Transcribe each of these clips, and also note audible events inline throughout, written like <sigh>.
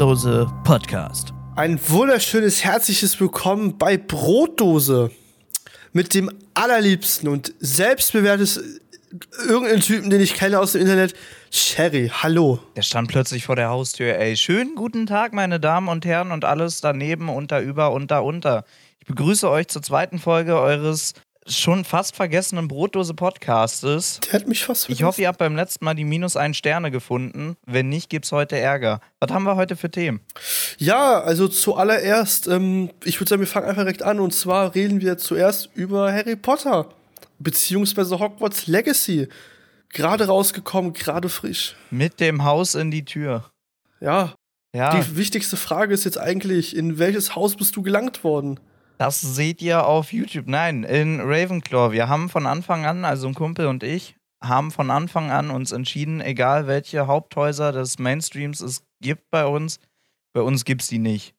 Brotdose Podcast. Ein wunderschönes, herzliches Willkommen bei Brotdose. Mit dem allerliebsten und selbstbewährtes irgendeinen Typen, den ich kenne aus dem Internet. Sherry, hallo. Der stand plötzlich vor der Haustür, ey. Schönen guten Tag, meine Damen und Herren und alles daneben, unter, über, unter, unter. Ich begrüße euch zur zweiten Folge eures schon fast vergessenen Brotdose Podcastes. Der hat mich fast vergessen. Ich hoffe, ihr habt beim letzten Mal die minus 1 Sterne gefunden. Wenn nicht, gibt's heute Ärger. Was haben wir heute für Themen? Ja, also zuallererst, ähm, ich würde sagen, wir fangen einfach direkt an. Und zwar reden wir zuerst über Harry Potter. Beziehungsweise Hogwarts Legacy. Gerade rausgekommen, gerade frisch. Mit dem Haus in die Tür. Ja. Ja. Die wichtigste Frage ist jetzt eigentlich, in welches Haus bist du gelangt worden? Das seht ihr auf YouTube. Nein, in Ravenclaw. Wir haben von Anfang an, also ein Kumpel und ich, haben von Anfang an uns entschieden, egal welche Haupthäuser des Mainstreams es gibt bei uns, bei uns gibt es die nicht.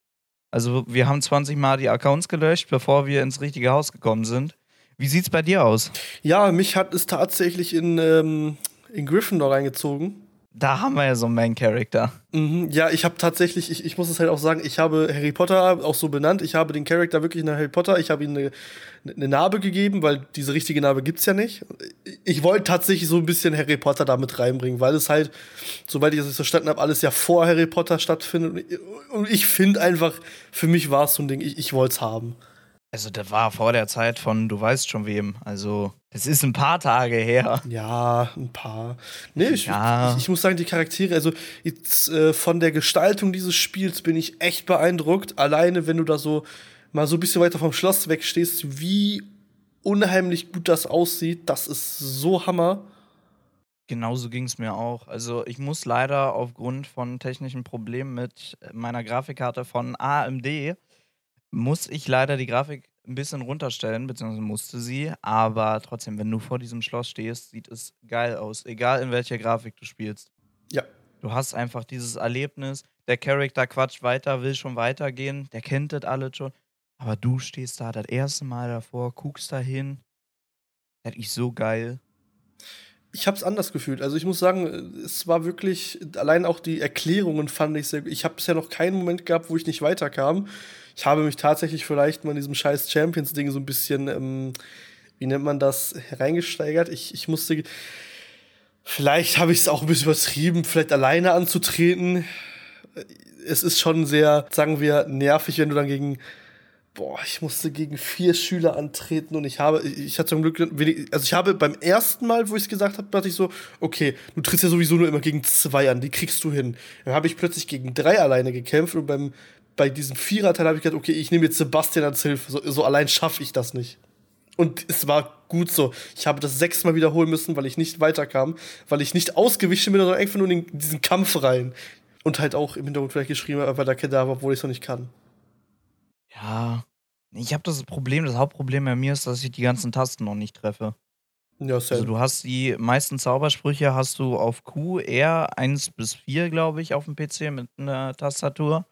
Also wir haben 20 Mal die Accounts gelöscht, bevor wir ins richtige Haus gekommen sind. Wie sieht's bei dir aus? Ja, mich hat es tatsächlich in, ähm, in Gryffindor reingezogen. Da haben wir ja so einen Main-Character. Mhm, ja, ich habe tatsächlich, ich, ich muss es halt auch sagen, ich habe Harry Potter auch so benannt. Ich habe den Charakter wirklich nach Harry Potter. Ich habe ihm eine, eine Narbe gegeben, weil diese richtige Narbe gibt's ja nicht. Ich wollte tatsächlich so ein bisschen Harry Potter damit reinbringen, weil es halt, soweit ich das verstanden habe, alles ja vor Harry Potter stattfindet. Und ich finde einfach, für mich war es so ein Ding, ich, ich wollte es haben. Also, das war vor der Zeit von, du weißt schon wem. Also, es ist ein paar Tage her. Ja, ein paar. Nee, ich, ja. ich, ich muss sagen, die Charaktere, also jetzt, äh, von der Gestaltung dieses Spiels bin ich echt beeindruckt. Alleine, wenn du da so mal so ein bisschen weiter vom Schloss wegstehst, wie unheimlich gut das aussieht, das ist so Hammer. Genauso ging es mir auch. Also ich muss leider aufgrund von technischen Problemen mit meiner Grafikkarte von AMD muss ich leider die Grafik ein bisschen runterstellen, beziehungsweise musste sie. Aber trotzdem, wenn du vor diesem Schloss stehst, sieht es geil aus. Egal in welcher Grafik du spielst. Ja. Du hast einfach dieses Erlebnis. Der Charakter quatscht weiter, will schon weitergehen. Der kennt das alles schon. Aber du stehst da das erste Mal davor, guckst da hin. Das ist so geil. Ich habe es anders gefühlt. Also ich muss sagen, es war wirklich, allein auch die Erklärungen fand ich sehr gut. Ich habe bisher noch keinen Moment gehabt, wo ich nicht weiterkam ich habe mich tatsächlich vielleicht mal in diesem scheiß Champions-Ding so ein bisschen, ähm, wie nennt man das, hereingesteigert. Ich, ich musste, vielleicht habe ich es auch ein bisschen übertrieben, vielleicht alleine anzutreten. Es ist schon sehr, sagen wir, nervig, wenn du dann gegen boah, ich musste gegen vier Schüler antreten und ich habe, ich hatte zum Glück, also ich habe beim ersten Mal, wo ich es gesagt habe, dachte ich so, okay, du trittst ja sowieso nur immer gegen zwei an, die kriegst du hin. Dann habe ich plötzlich gegen drei alleine gekämpft und beim, bei diesem Viererteil habe ich gedacht, okay, ich nehme jetzt Sebastian als Hilfe. So, so allein schaffe ich das nicht. Und es war gut so. Ich habe das sechsmal wiederholen müssen, weil ich nicht weiterkam, weil ich nicht ausgewichen bin, sondern einfach nur in diesen Kampf rein. Und halt auch im Hintergrund vielleicht geschrieben habe, weil der Kedavra, obwohl ich es noch nicht kann. Ja. Ich habe das Problem, das Hauptproblem bei mir ist, dass ich die ganzen Tasten noch nicht treffe. Ja, also du hast die meisten Zaubersprüche hast du auf Q, R 1 bis 4, glaube ich, auf dem PC mit einer Tastatur.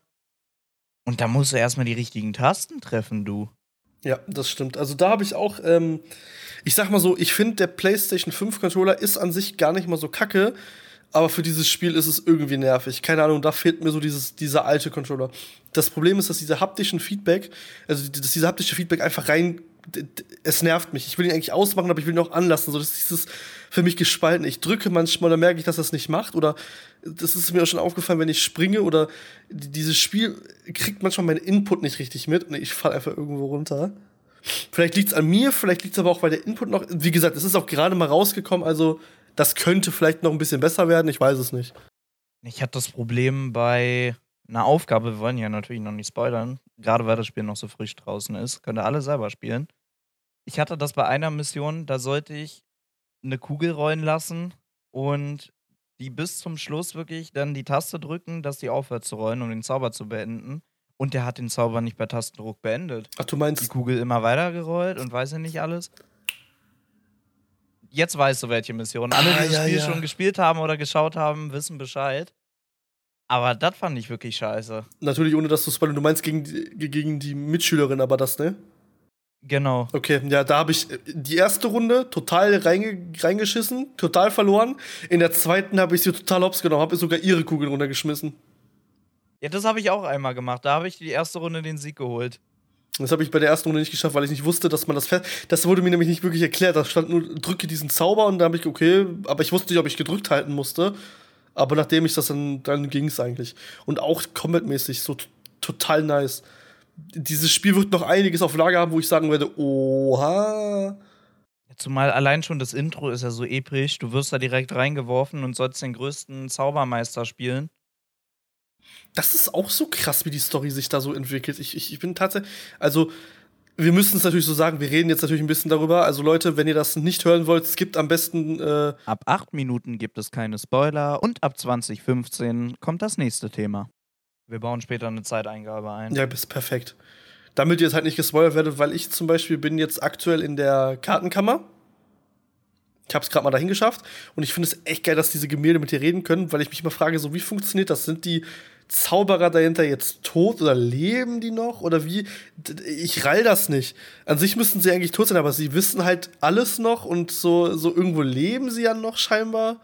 Und da musst du erstmal die richtigen Tasten treffen, du. Ja, das stimmt. Also da habe ich auch, ähm, ich sag mal so, ich finde, der PlayStation 5 Controller ist an sich gar nicht mal so kacke, aber für dieses Spiel ist es irgendwie nervig. Keine Ahnung, da fehlt mir so dieses, dieser alte Controller. Das Problem ist, dass dieser haptischen Feedback, also dass dieser haptische Feedback einfach rein es nervt mich. Ich will ihn eigentlich ausmachen, aber ich will ihn auch anlassen. So, das ist dieses für mich gespalten. Ich drücke manchmal, dann merke ich, dass das nicht macht. Oder das ist mir auch schon aufgefallen, wenn ich springe oder dieses Spiel kriegt manchmal meinen Input nicht richtig mit und ich falle einfach irgendwo runter. Vielleicht liegt es an mir, vielleicht liegt es aber auch, weil der Input noch. Wie gesagt, es ist auch gerade mal rausgekommen, also das könnte vielleicht noch ein bisschen besser werden, ich weiß es nicht. Ich hatte das Problem bei einer Aufgabe, wir wollen ja natürlich noch nicht spoilern, gerade weil das Spiel noch so frisch draußen ist, könnt ihr alle selber spielen. Ich hatte das bei einer Mission, da sollte ich eine Kugel rollen lassen und die bis zum Schluss wirklich dann die Taste drücken, dass die aufhört zu rollen, um den Zauber zu beenden. Und der hat den Zauber nicht per Tastendruck beendet. Ach, du meinst. Die Kugel immer weiter gerollt und weiß ja nicht alles. Jetzt weißt du, welche Mission. Alle, die ah, das ja, Spiel ja. schon gespielt haben oder geschaut haben, wissen Bescheid. Aber das fand ich wirklich scheiße. Natürlich, ohne dass du spoilern. Du meinst gegen die, gegen die Mitschülerin, aber das, ne? Genau. Okay, ja, da habe ich äh, die erste Runde total reinge reingeschissen, total verloren. In der zweiten habe ich sie total hops genommen, habe sogar ihre Kugeln runtergeschmissen. Ja, das habe ich auch einmal gemacht. Da habe ich die erste Runde den Sieg geholt. Das habe ich bei der ersten Runde nicht geschafft, weil ich nicht wusste, dass man das fest. Das wurde mir nämlich nicht wirklich erklärt. Da stand nur, drücke diesen Zauber und da habe ich, okay, aber ich wusste nicht, ob ich gedrückt halten musste. Aber nachdem ich das dann, dann ging es eigentlich. Und auch Combat-mäßig so total nice. Dieses Spiel wird noch einiges auf Lager haben, wo ich sagen werde, oha. Zumal allein schon das Intro ist ja so episch. Du wirst da direkt reingeworfen und sollst den größten Zaubermeister spielen. Das ist auch so krass, wie die Story sich da so entwickelt. Ich, ich, ich bin tatsächlich. Also, wir müssen es natürlich so sagen, wir reden jetzt natürlich ein bisschen darüber. Also, Leute, wenn ihr das nicht hören wollt, es gibt am besten. Äh ab 8 Minuten gibt es keine Spoiler und ab 2015 kommt das nächste Thema. Wir bauen später eine Zeiteingabe ein. Ja, bist perfekt damit ihr jetzt halt nicht gespoilert werdet, weil ich zum Beispiel bin jetzt aktuell in der Kartenkammer. Ich habe es gerade mal dahin geschafft und ich finde es echt geil, dass diese Gemälde mit dir reden können, weil ich mich mal frage, so wie funktioniert das? Sind die Zauberer dahinter jetzt tot oder leben die noch oder wie? Ich rall das nicht. An sich müssten sie eigentlich tot sein, aber sie wissen halt alles noch und so, so irgendwo leben sie ja noch scheinbar.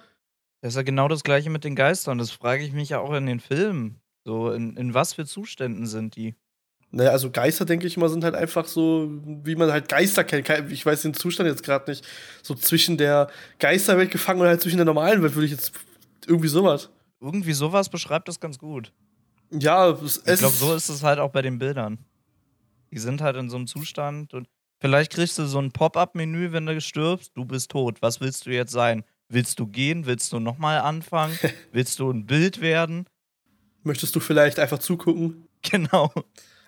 Das ist ja genau das gleiche mit den Geistern. Das frage ich mich ja auch in den Filmen. So, in, in was für Zuständen sind die? Naja, also Geister, denke ich mal, sind halt einfach so, wie man halt Geister kennt. Ich weiß den Zustand jetzt gerade nicht. So zwischen der Geisterwelt gefangen und halt zwischen der normalen Welt würde ich jetzt irgendwie sowas. Irgendwie sowas beschreibt das ganz gut. Ja, es Ich glaube, so ist es halt auch bei den Bildern. Die sind halt in so einem Zustand und vielleicht kriegst du so ein Pop-up-Menü, wenn du stirbst. Du bist tot. Was willst du jetzt sein? Willst du gehen? Willst du nochmal anfangen? <laughs> willst du ein Bild werden? Möchtest du vielleicht einfach zugucken? Genau.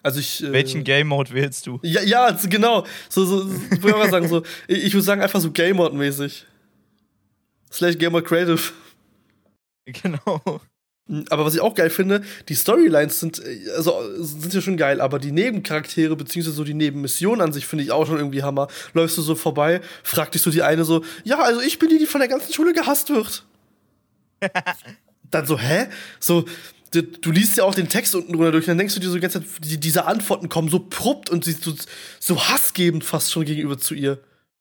Also ich, äh, Welchen Game Mode wählst du? Ja, ja genau. So, so, so würde ich sagen, so, ich würde sagen, einfach so Game Mode-mäßig. Slash Game Mode Creative. Genau. Aber was ich auch geil finde, die Storylines sind, also, sind ja schon geil, aber die Nebencharaktere, beziehungsweise so die Nebenmissionen an sich finde ich auch schon irgendwie Hammer. Läufst du so vorbei, fragt dich so die eine so, ja, also ich bin die, die von der ganzen Schule gehasst wird. <laughs> Dann so, hä? So, du, du, liest ja auch den Text unten drunter durch und dann denkst du dir so die ganze Zeit, die, diese Antworten kommen so prompt und so, so hassgebend fast schon gegenüber zu ihr.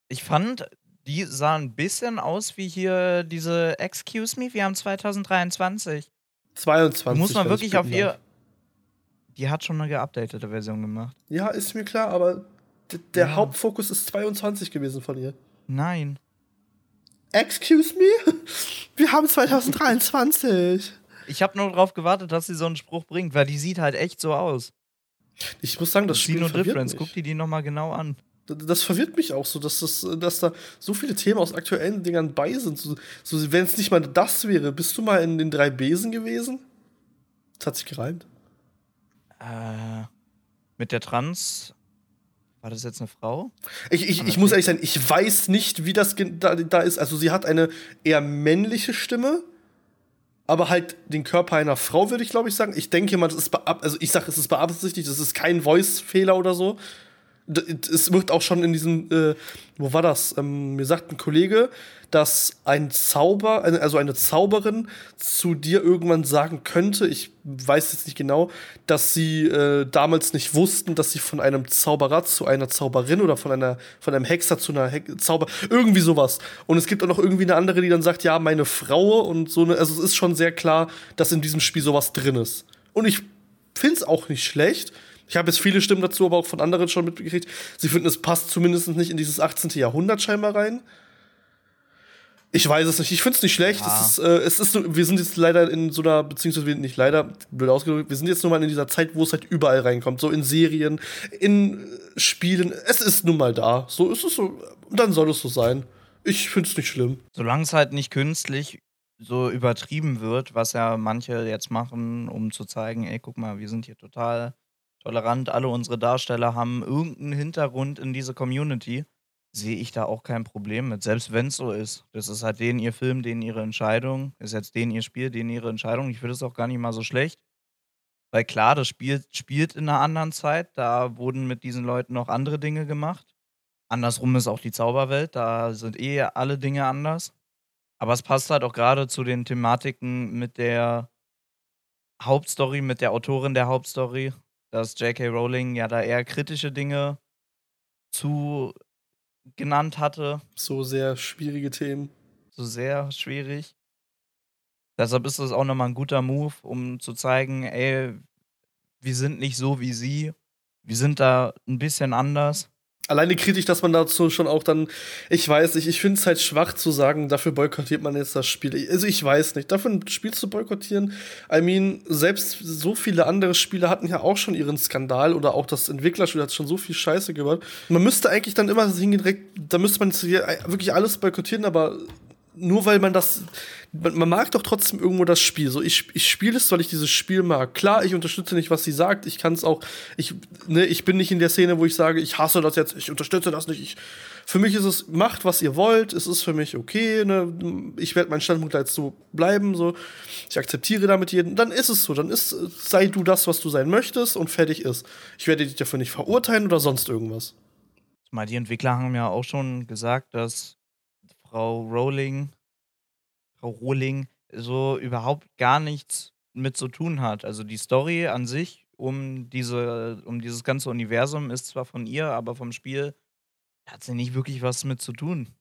Ich fand, die sahen ein bisschen aus wie hier diese Excuse Me, wir haben 2023. 22. muss man wirklich auf ihr. Die hat schon eine geupdatete Version gemacht. Ja, ist mir klar, aber der ja. Hauptfokus ist 22 gewesen von ihr. Nein. Excuse me? <laughs> Wir haben 2023. Ich habe nur darauf gewartet, dass sie so einen Spruch bringt, weil die sieht halt echt so aus. Ich muss sagen, das Spiel no Difference. Mich. Guck dir die nochmal genau an. Das verwirrt mich auch so, dass, das, dass da so viele Themen aus aktuellen Dingern bei sind. So, so wenn es nicht mal das wäre, bist du mal in den drei Besen gewesen? Das hat sich gereimt. Äh, mit der Trans. War das jetzt eine Frau? Ich, ich, ich muss ehrlich sein, ich weiß nicht, wie das da, da ist. Also, sie hat eine eher männliche Stimme aber halt den Körper einer Frau, würde ich glaube ich sagen. Ich denke mal, das ist also ich sage, es ist beabsichtigt, das ist kein Voice-Fehler oder so es wird auch schon in diesem, äh, wo war das? Ähm, mir sagt ein Kollege, dass ein Zauber, also eine Zauberin zu dir irgendwann sagen könnte, ich weiß jetzt nicht genau, dass sie äh, damals nicht wussten, dass sie von einem Zauberer zu einer Zauberin oder von einer von einem Hexer zu einer He Zauber irgendwie sowas. Und es gibt auch noch irgendwie eine andere, die dann sagt, ja, meine Frau und so eine, also es ist schon sehr klar, dass in diesem Spiel sowas drin ist. Und ich finde es auch nicht schlecht. Ich habe jetzt viele Stimmen dazu, aber auch von anderen schon mitgekriegt. Sie finden, es passt zumindest nicht in dieses 18. Jahrhundert scheinbar rein. Ich weiß es nicht. Ich finde es nicht schlecht. Ja. Es ist, äh, es ist, wir sind jetzt leider in so einer, beziehungsweise nicht leider, blöd ausgedrückt, wir sind jetzt nun mal in dieser Zeit, wo es halt überall reinkommt. So in Serien, in Spielen. Es ist nun mal da. So ist es so. Dann soll es so sein. Ich finde es nicht schlimm. Solange es halt nicht künstlich so übertrieben wird, was ja manche jetzt machen, um zu zeigen, ey, guck mal, wir sind hier total tolerant, alle unsere Darsteller haben irgendeinen Hintergrund in diese Community, sehe ich da auch kein Problem mit. Selbst wenn es so ist. Das ist halt denen ihr Film, denen ihre Entscheidung, ist jetzt denen ihr Spiel, denen ihre Entscheidung. Ich finde es auch gar nicht mal so schlecht. Weil klar, das Spiel spielt in einer anderen Zeit. Da wurden mit diesen Leuten noch andere Dinge gemacht. Andersrum ist auch die Zauberwelt. Da sind eh alle Dinge anders. Aber es passt halt auch gerade zu den Thematiken mit der Hauptstory, mit der Autorin der Hauptstory dass J.K. Rowling ja da eher kritische Dinge zu genannt hatte. So sehr schwierige Themen. So sehr schwierig. Deshalb ist das auch nochmal ein guter Move, um zu zeigen, ey, wir sind nicht so wie sie. Wir sind da ein bisschen anders alleine kritisch, dass man dazu schon auch dann, ich weiß nicht, ich finde es halt schwach zu sagen, dafür boykottiert man jetzt das Spiel. Also ich weiß nicht, dafür ein Spiel zu boykottieren, I mean, selbst so viele andere Spiele hatten ja auch schon ihren Skandal oder auch das Entwicklerspiel hat schon so viel Scheiße gehört. Man müsste eigentlich dann immer hingehen, da müsste man wirklich alles boykottieren, aber nur weil man das man, man, mag doch trotzdem irgendwo das Spiel. So, ich, ich spiele es, weil ich dieses Spiel mag. Klar, ich unterstütze nicht, was sie sagt. Ich kann es auch, ich, ne, ich bin nicht in der Szene, wo ich sage, ich hasse das jetzt, ich unterstütze das nicht. Ich, für mich ist es, macht, was ihr wollt. Es ist für mich okay. Ne? Ich werde meinen Standpunkt jetzt so bleiben. So. Ich akzeptiere damit jeden. Dann ist es so. Dann ist, sei du das, was du sein möchtest und fertig ist. Ich werde dich dafür nicht verurteilen oder sonst irgendwas. Mal, die Entwickler haben ja auch schon gesagt, dass Frau Rowling Frau Rohling so überhaupt gar nichts mit zu tun hat. Also die Story an sich um diese, um dieses ganze Universum ist zwar von ihr, aber vom Spiel hat sie nicht wirklich was mit zu tun.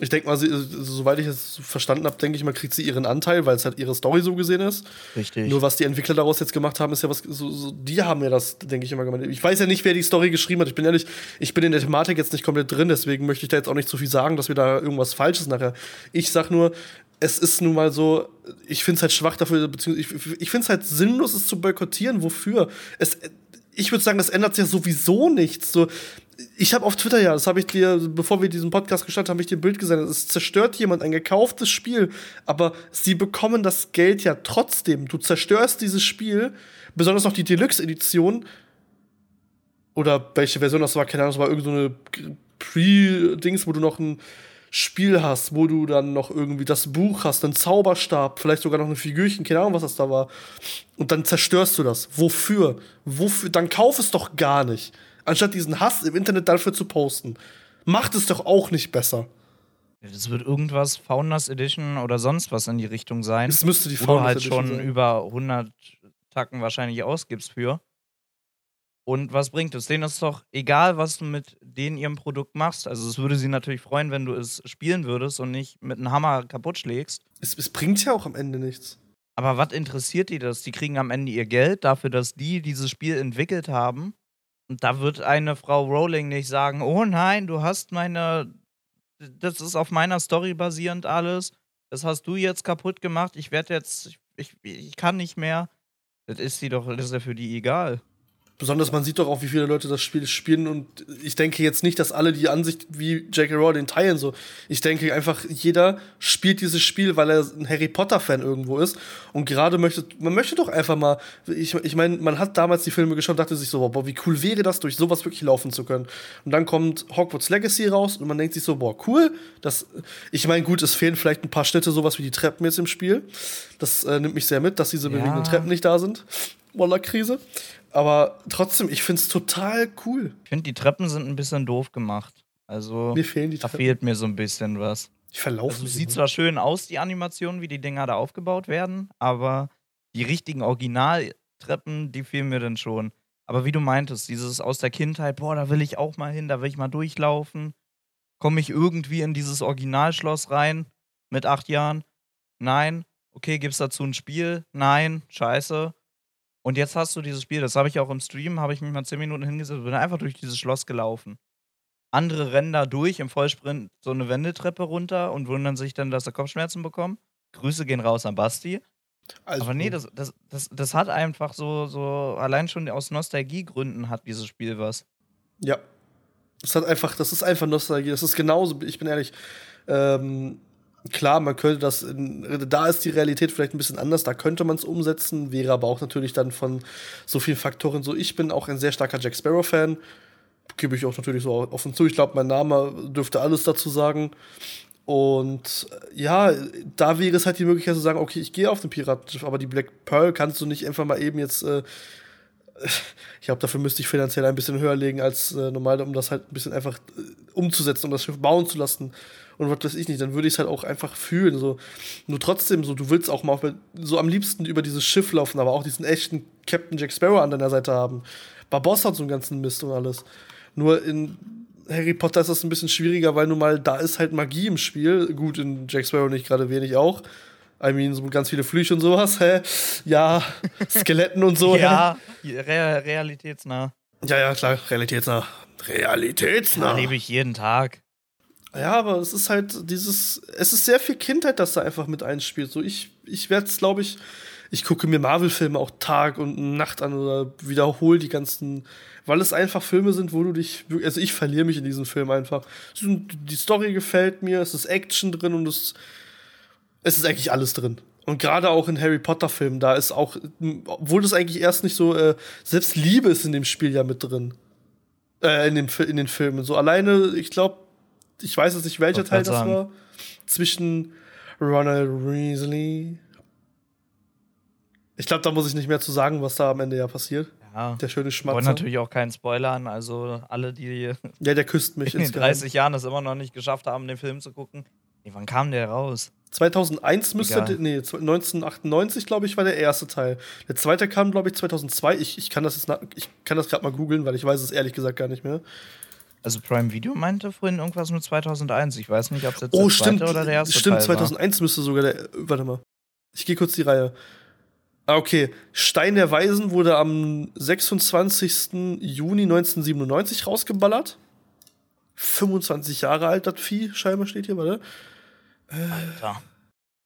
Ich denke mal, sie, soweit ich es verstanden habe, denke ich mal, kriegt sie ihren Anteil, weil es halt ihre Story so gesehen ist. Richtig. Nur was die Entwickler daraus jetzt gemacht haben, ist ja was, so, so, die haben ja das, denke ich immer gemeint. Ich weiß ja nicht, wer die Story geschrieben hat. Ich bin ehrlich, ich bin in der Thematik jetzt nicht komplett drin, deswegen möchte ich da jetzt auch nicht zu viel sagen, dass wir da irgendwas Falsches nachher. Ich sag nur, es ist nun mal so, ich finde es halt schwach dafür, beziehungsweise ich, ich finde es halt sinnlos, es zu boykottieren. Wofür? Es, ich würde sagen, es ändert sich ja sowieso nichts. So, ich habe auf Twitter ja, das habe ich dir, bevor wir diesen Podcast gestartet haben, habe ich dir ein Bild gesendet. Es zerstört jemand ein gekauftes Spiel, aber sie bekommen das Geld ja trotzdem. Du zerstörst dieses Spiel, besonders noch die Deluxe-Edition. Oder welche Version das war, keine Ahnung, das war irgendeine so Pre-Dings, wo du noch ein Spiel hast, wo du dann noch irgendwie das Buch hast, einen Zauberstab, vielleicht sogar noch ein Figürchen, keine Ahnung, was das da war. Und dann zerstörst du das. Wofür? Wofür? Dann kauf es doch gar nicht. Anstatt diesen Hass im Internet dafür zu posten. Macht es doch auch nicht besser. Das wird irgendwas Founders Edition oder sonst was in die Richtung sein. Es müsste die Founders halt Edition schon sein. über 100 Tacken wahrscheinlich ausgibst für. Und was bringt es? Denen ist doch egal, was du mit denen ihrem Produkt machst. Also es würde sie natürlich freuen, wenn du es spielen würdest und nicht mit einem Hammer kaputt schlägst. Es, es bringt ja auch am Ende nichts. Aber was interessiert die das? Die kriegen am Ende ihr Geld dafür, dass die dieses Spiel entwickelt haben. Und da wird eine Frau Rowling nicht sagen, oh nein, du hast meine, das ist auf meiner Story basierend alles. Das hast du jetzt kaputt gemacht. Ich werde jetzt, ich, ich kann nicht mehr. Das ist sie doch, das ist ja für die egal. Besonders man sieht doch auch, wie viele Leute das Spiel spielen und ich denke jetzt nicht, dass alle die Ansicht wie J.K. Rowling teilen. So, ich denke einfach, jeder spielt dieses Spiel, weil er ein Harry Potter Fan irgendwo ist und gerade möchte, man möchte doch einfach mal. Ich, ich meine, man hat damals die Filme geschaut, dachte sich so, boah, wie cool wäre das, durch sowas wirklich laufen zu können. Und dann kommt Hogwarts Legacy raus und man denkt sich so, boah, cool. Das, ich meine, gut, es fehlen vielleicht ein paar Schnitte, sowas wie die Treppen jetzt im Spiel. Das äh, nimmt mich sehr mit, dass diese ja. bewegenden Treppen nicht da sind. Walla-Krise. Aber trotzdem, ich finde es total cool. Ich finde, die Treppen sind ein bisschen doof gemacht. Also, mir fehlen die Treppen. da fehlt mir so ein bisschen was. Ich verlaufe also, Sieht zwar schön aus, die Animation, wie die Dinger da aufgebaut werden, aber die richtigen Originaltreppen, die fehlen mir dann schon. Aber wie du meintest, dieses aus der Kindheit, boah, da will ich auch mal hin, da will ich mal durchlaufen. Komme ich irgendwie in dieses Originalschloss rein mit acht Jahren? Nein. Okay, gibt's dazu ein Spiel? Nein. Scheiße. Und jetzt hast du dieses Spiel, das habe ich auch im Stream, habe ich mich mal 10 Minuten hingesetzt und bin einfach durch dieses Schloss gelaufen. Andere rennen da durch im Vollsprint so eine Wendetreppe runter und wundern sich dann, dass sie Kopfschmerzen bekommen. Grüße gehen raus an Basti. Also, Aber nee, das, das, das, das hat einfach so, so, allein schon aus Nostalgiegründen hat dieses Spiel was. Ja. Das hat einfach, das ist einfach Nostalgie. Das ist genauso, ich bin ehrlich, ähm, Klar, man könnte das, in, da ist die Realität vielleicht ein bisschen anders, da könnte man es umsetzen, wäre aber auch natürlich dann von so vielen Faktoren so. Ich bin auch ein sehr starker Jack Sparrow-Fan, gebe ich auch natürlich so offen zu. Ich glaube, mein Name dürfte alles dazu sagen. Und ja, da wäre es halt die Möglichkeit zu sagen, okay, ich gehe auf den Piratenschiff, aber die Black Pearl kannst du nicht einfach mal eben jetzt. Äh, <laughs> ich glaube, dafür müsste ich finanziell ein bisschen höher legen als äh, normal, um das halt ein bisschen einfach äh, umzusetzen, um das Schiff bauen zu lassen und was weiß ich nicht, dann würde ich es halt auch einfach fühlen. So. Nur trotzdem, so, du willst auch mal so am liebsten über dieses Schiff laufen, aber auch diesen echten Captain Jack Sparrow an deiner Seite haben. Barboss hat so einen ganzen Mist und alles. Nur in Harry Potter ist das ein bisschen schwieriger, weil nun mal da ist halt Magie im Spiel. Gut, in Jack Sparrow nicht gerade wenig auch. I mean, so ganz viele Flüche und sowas, hä? Ja, <laughs> Skeletten und so. ja, re realitätsnah. Ja, ja, klar, realitätsnah. Realitätsnah. lebe ich jeden Tag. Ja, aber es ist halt dieses, es ist sehr viel Kindheit, das da einfach mit einspielt. So, ich, ich werde es, glaube ich, ich gucke mir Marvel-Filme auch Tag und Nacht an oder wiederhole die ganzen, weil es einfach Filme sind, wo du dich, also ich verliere mich in diesen Film einfach. Die Story gefällt mir, es ist Action drin und es, es ist eigentlich alles drin. Und gerade auch in Harry Potter-Filmen, da ist auch, obwohl das eigentlich erst nicht so, äh, selbst Liebe ist in dem Spiel ja mit drin. Äh, in, den, in den Filmen. So alleine, ich glaube, ich weiß jetzt nicht, welcher Teil das sagen. war. Zwischen Ronald Weasley. Ich glaube, da muss ich nicht mehr zu sagen, was da am Ende ja passiert. Ja. Der schöne Schmatzer. Wollen natürlich auch keinen Spoilern, also alle, die ja, der küsst mich <laughs> in den 30 Jahren das immer noch nicht geschafft haben, den Film zu gucken. Nee, wann kam der raus? 2001 müsste, Egal. nee, 1998, glaube ich, war der erste Teil. Der zweite kam, glaube ich, 2002. Ich, ich kann das jetzt, ich kann das gerade mal googeln, weil ich weiß es ehrlich gesagt gar nicht mehr. Also Prime Video meinte vorhin irgendwas mit 2001. Ich weiß nicht, ob es jetzt oh, der stimmt, zweite oder der erste stimmt, Teil 2001 war. müsste sogar der. Warte mal. Ich gehe kurz die Reihe. Ah, okay. Stein der Weisen wurde am 26. Juni 1997 rausgeballert. 25 Jahre alt, das Vieh, scheinbar steht hier, warte. Alter.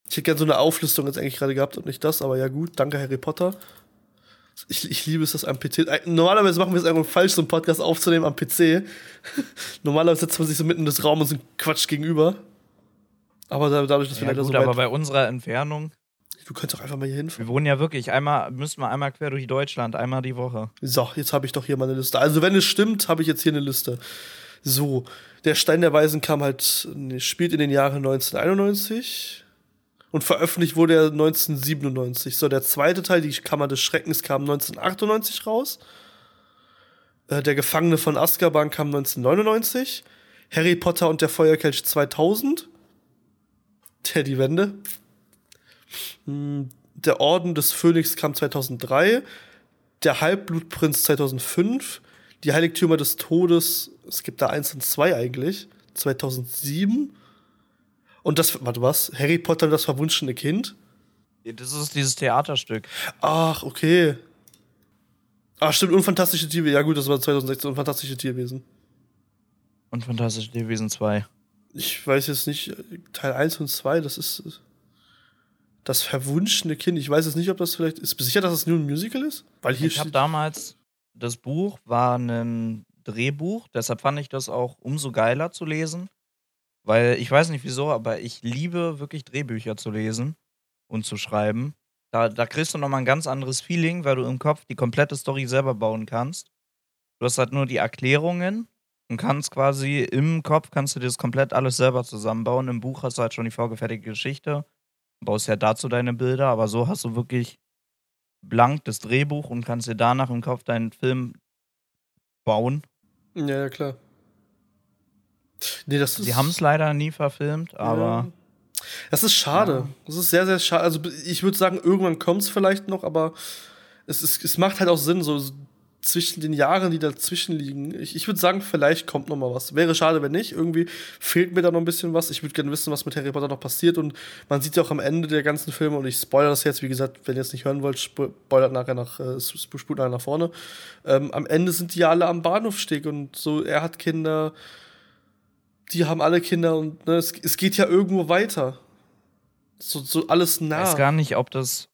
Ich hätte gerne so eine Auflistung jetzt eigentlich gerade gehabt und nicht das, aber ja gut, danke Harry Potter. Ich, ich liebe es, das am PC. Normalerweise machen wir es einfach falsch, so einen Podcast aufzunehmen am PC. <laughs> Normalerweise setzt man sich so mitten in das Raum und so Quatsch gegenüber. Aber dadurch, dass ja, wir leider gut, so. aber bei unserer Entfernung. Du könntest auch einfach mal hier hinfahren. Wir wohnen ja wirklich einmal, müssten wir einmal quer durch Deutschland, einmal die Woche. So, jetzt habe ich doch hier mal eine Liste. Also, wenn es stimmt, habe ich jetzt hier eine Liste. So, der Stein der Weisen kam halt, spielt in den Jahren 1991 und veröffentlicht wurde er 1997. So, der zweite Teil, die Kammer des Schreckens, kam 1998 raus. Äh, der Gefangene von Azkaban kam 1999. Harry Potter und der Feuerkelch 2000. Der die Wende. Hm, der Orden des Phönix kam 2003. Der Halbblutprinz 2005 die Heiligtümer des Todes, es gibt da eins und zwei eigentlich, 2007. Und das, warte was, Harry Potter und das verwunschene Kind? Das ist dieses Theaterstück. Ach, okay. Ach, stimmt, und Fantastische Tierwesen. Ja, gut, das war 2016 und Fantastische Tierwesen. Und Fantastische Tierwesen 2. Ich weiß jetzt nicht, Teil 1 und 2, das ist das verwunschene Kind. Ich weiß jetzt nicht, ob das vielleicht. Ist sicher, dass es nur ein Musical ist? Weil hier ich habe damals das Buch war ein Drehbuch, deshalb fand ich das auch umso geiler zu lesen. Weil ich weiß nicht wieso, aber ich liebe wirklich Drehbücher zu lesen und zu schreiben. Da, da kriegst du nochmal ein ganz anderes Feeling, weil du im Kopf die komplette Story selber bauen kannst. Du hast halt nur die Erklärungen und kannst quasi im Kopf kannst du dir das komplett alles selber zusammenbauen. Im Buch hast du halt schon die vorgefertigte Geschichte, baust ja dazu deine Bilder, aber so hast du wirklich blank das Drehbuch und kannst dir danach im Kopf deinen Film bauen. Ja, ja klar. Nee, das Sie haben es leider nie verfilmt, aber. Ja. Das ist schade. Ja. Das ist sehr, sehr schade. Also ich würde sagen, irgendwann kommt es vielleicht noch, aber es, ist, es macht halt auch Sinn, so zwischen den Jahren, die dazwischen liegen. Ich, ich würde sagen, vielleicht kommt noch mal was. Wäre schade, wenn nicht. Irgendwie fehlt mir da noch ein bisschen was. Ich würde gerne wissen, was mit Harry Potter noch passiert. Und man sieht ja auch am Ende der ganzen Filme, und ich spoilere das jetzt, wie gesagt, wenn ihr es nicht hören wollt, spoilert nachher nach, äh, spult nachher nach vorne. Ähm, am Ende sind die ja alle am Bahnhofsteg und so, er hat Kinder, die haben alle Kinder und ne, es, es geht ja irgendwo weiter. So, so alles nah. Ich weiß gar nicht, ob das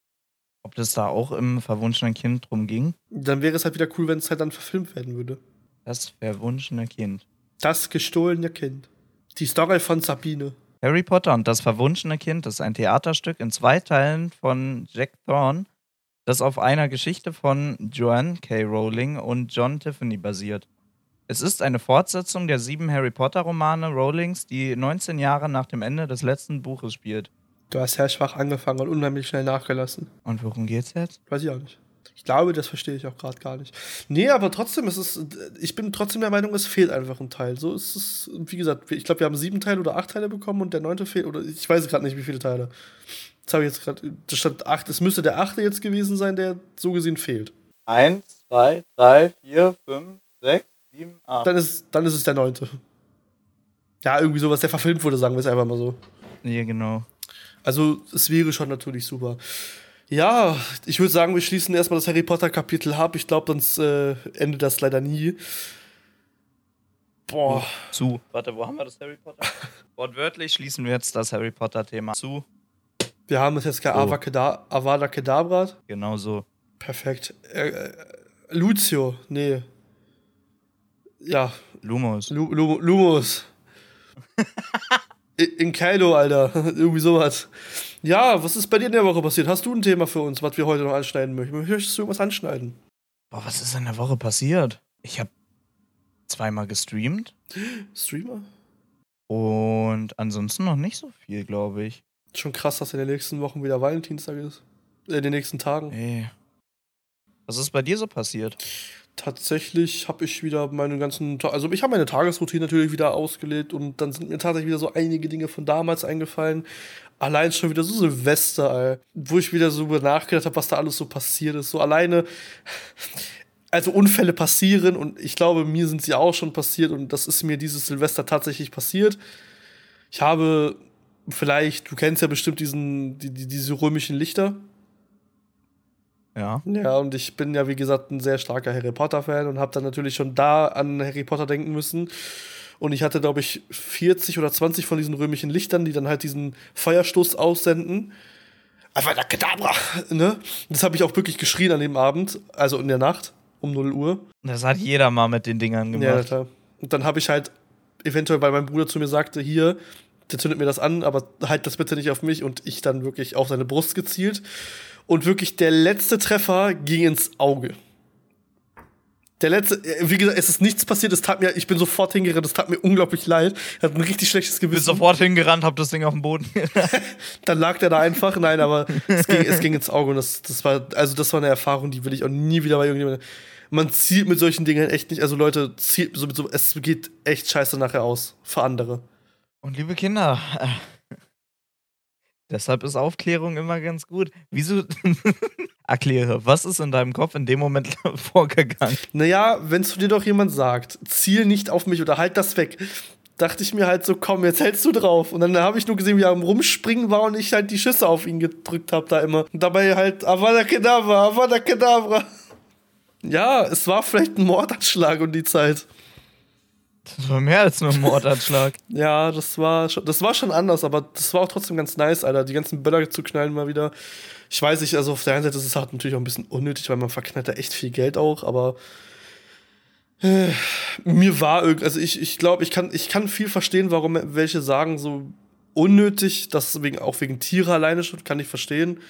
ob das da auch im verwunschenen Kind drum ging? Dann wäre es halt wieder cool, wenn es halt dann verfilmt werden würde. Das verwunschene Kind. Das gestohlene Kind. Die Story von Sabine. Harry Potter und das verwunschene Kind ist ein Theaterstück in zwei Teilen von Jack Thorne, das auf einer Geschichte von Joanne K. Rowling und John Tiffany basiert. Es ist eine Fortsetzung der sieben Harry Potter-Romane Rowlings, die 19 Jahre nach dem Ende des letzten Buches spielt. Du hast sehr schwach angefangen und unheimlich schnell nachgelassen. Und worum geht's jetzt? Weiß ich auch nicht. Ich glaube, das verstehe ich auch gerade gar nicht. Nee, aber trotzdem ist es, ich bin trotzdem der Meinung, es fehlt einfach ein Teil. So ist es, wie gesagt, ich glaube, wir haben sieben Teile oder acht Teile bekommen und der neunte fehlt, oder ich weiß gerade nicht, wie viele Teile. Das habe ich jetzt gerade, das stand acht, es müsste der achte jetzt gewesen sein, der so gesehen fehlt. Eins, zwei, drei, vier, fünf, sechs, sieben, acht. Dann ist, dann ist es der neunte. Ja, irgendwie sowas, der verfilmt wurde, sagen wir es einfach mal so. Ja, genau. Also, es wäre schon natürlich super. Ja, ich würde sagen, wir schließen erstmal das Harry Potter-Kapitel ab. Ich glaube, sonst äh, endet das leider nie. Boah. Zu. Warte, wo haben wir das Harry Potter? <laughs> Wortwörtlich schließen wir jetzt das Harry Potter-Thema zu. Wir haben es jetzt kein oh. Avada Kedavra. Genau so. Perfekt. Äh, äh, Lucio, nee. Ja. Lumos. Lu Lu Lumos. <laughs> in Kylo, Alter. Irgendwie sowas. Ja, was ist bei dir in der Woche passiert? Hast du ein Thema für uns, was wir heute noch anschneiden möchten? Möchtest du irgendwas anschneiden? Boah, was ist in der Woche passiert? Ich habe zweimal gestreamt. Streamer? Und ansonsten noch nicht so viel, glaube ich. Schon krass, dass in den nächsten Wochen wieder Valentinstag ist. In den nächsten Tagen. Ey. Was ist bei dir so passiert? Tatsächlich habe ich wieder meinen ganzen also ich habe meine Tagesroutine natürlich wieder ausgelegt und dann sind mir tatsächlich wieder so einige Dinge von damals eingefallen. Allein schon wieder so Silvester, ey, wo ich wieder so nachgedacht habe, was da alles so passiert ist. So alleine, also Unfälle passieren und ich glaube, mir sind sie auch schon passiert und das ist mir dieses Silvester tatsächlich passiert. Ich habe vielleicht, du kennst ja bestimmt diesen, die, die, diese römischen Lichter. Ja. Ja, und ich bin ja, wie gesagt, ein sehr starker Harry Potter-Fan und habe dann natürlich schon da an Harry Potter denken müssen. Und ich hatte, glaube ich, 40 oder 20 von diesen römischen Lichtern, die dann halt diesen Feuerstoß aussenden. Avada Kedavra! Ne? Das habe ich auch wirklich geschrien an dem Abend, also in der Nacht um 0 Uhr. Das hat jeder mal mit den Dingern gemacht. Ja, klar. Und dann habe ich halt eventuell, weil mein Bruder zu mir sagte, hier, der zündet mir das an, aber halt das bitte nicht auf mich und ich dann wirklich auf seine Brust gezielt. Und wirklich der letzte Treffer ging ins Auge. Der letzte, äh, wie gesagt, es ist nichts passiert, es tat mir, ich bin sofort hingerannt, es tat mir unglaublich leid. Er hat ein richtig schlechtes Gewissen. Bin sofort hingerannt, hab das Ding auf dem Boden. <laughs> <laughs> Dann lag der da einfach, nein, aber es ging, es ging ins Auge und das, das war, also das war eine Erfahrung, die will ich auch nie wieder bei irgendjemandem. Man zielt mit solchen Dingen echt nicht, also Leute, zielt so, so, es geht echt scheiße nachher aus. Für andere. Und liebe Kinder, deshalb ist Aufklärung immer ganz gut. Wieso? <laughs> Erkläre, was ist in deinem Kopf in dem Moment <laughs> vorgegangen? Naja, wenn zu dir doch jemand sagt, ziel nicht auf mich oder halt das weg, dachte ich mir halt so, komm, jetzt hältst du drauf. Und dann habe ich nur gesehen, wie er am Rumspringen war und ich halt die Schüsse auf ihn gedrückt habe da immer. Und dabei halt Avada Kedavra, Avada Kedavra. Ja, es war vielleicht ein Mordanschlag um die Zeit. Das war mehr als nur ein Mordanschlag. <laughs> ja, das war, schon, das war schon anders, aber das war auch trotzdem ganz nice, Alter. Die ganzen Böller zu knallen mal wieder. Ich weiß nicht, also auf der einen Seite ist es halt natürlich auch ein bisschen unnötig, weil man verknallt da echt viel Geld auch, aber äh, mir war irgendwie, also ich, ich glaube, ich kann, ich kann viel verstehen, warum welche sagen, so unnötig, das wegen, auch wegen Tiere alleine schon, kann ich verstehen.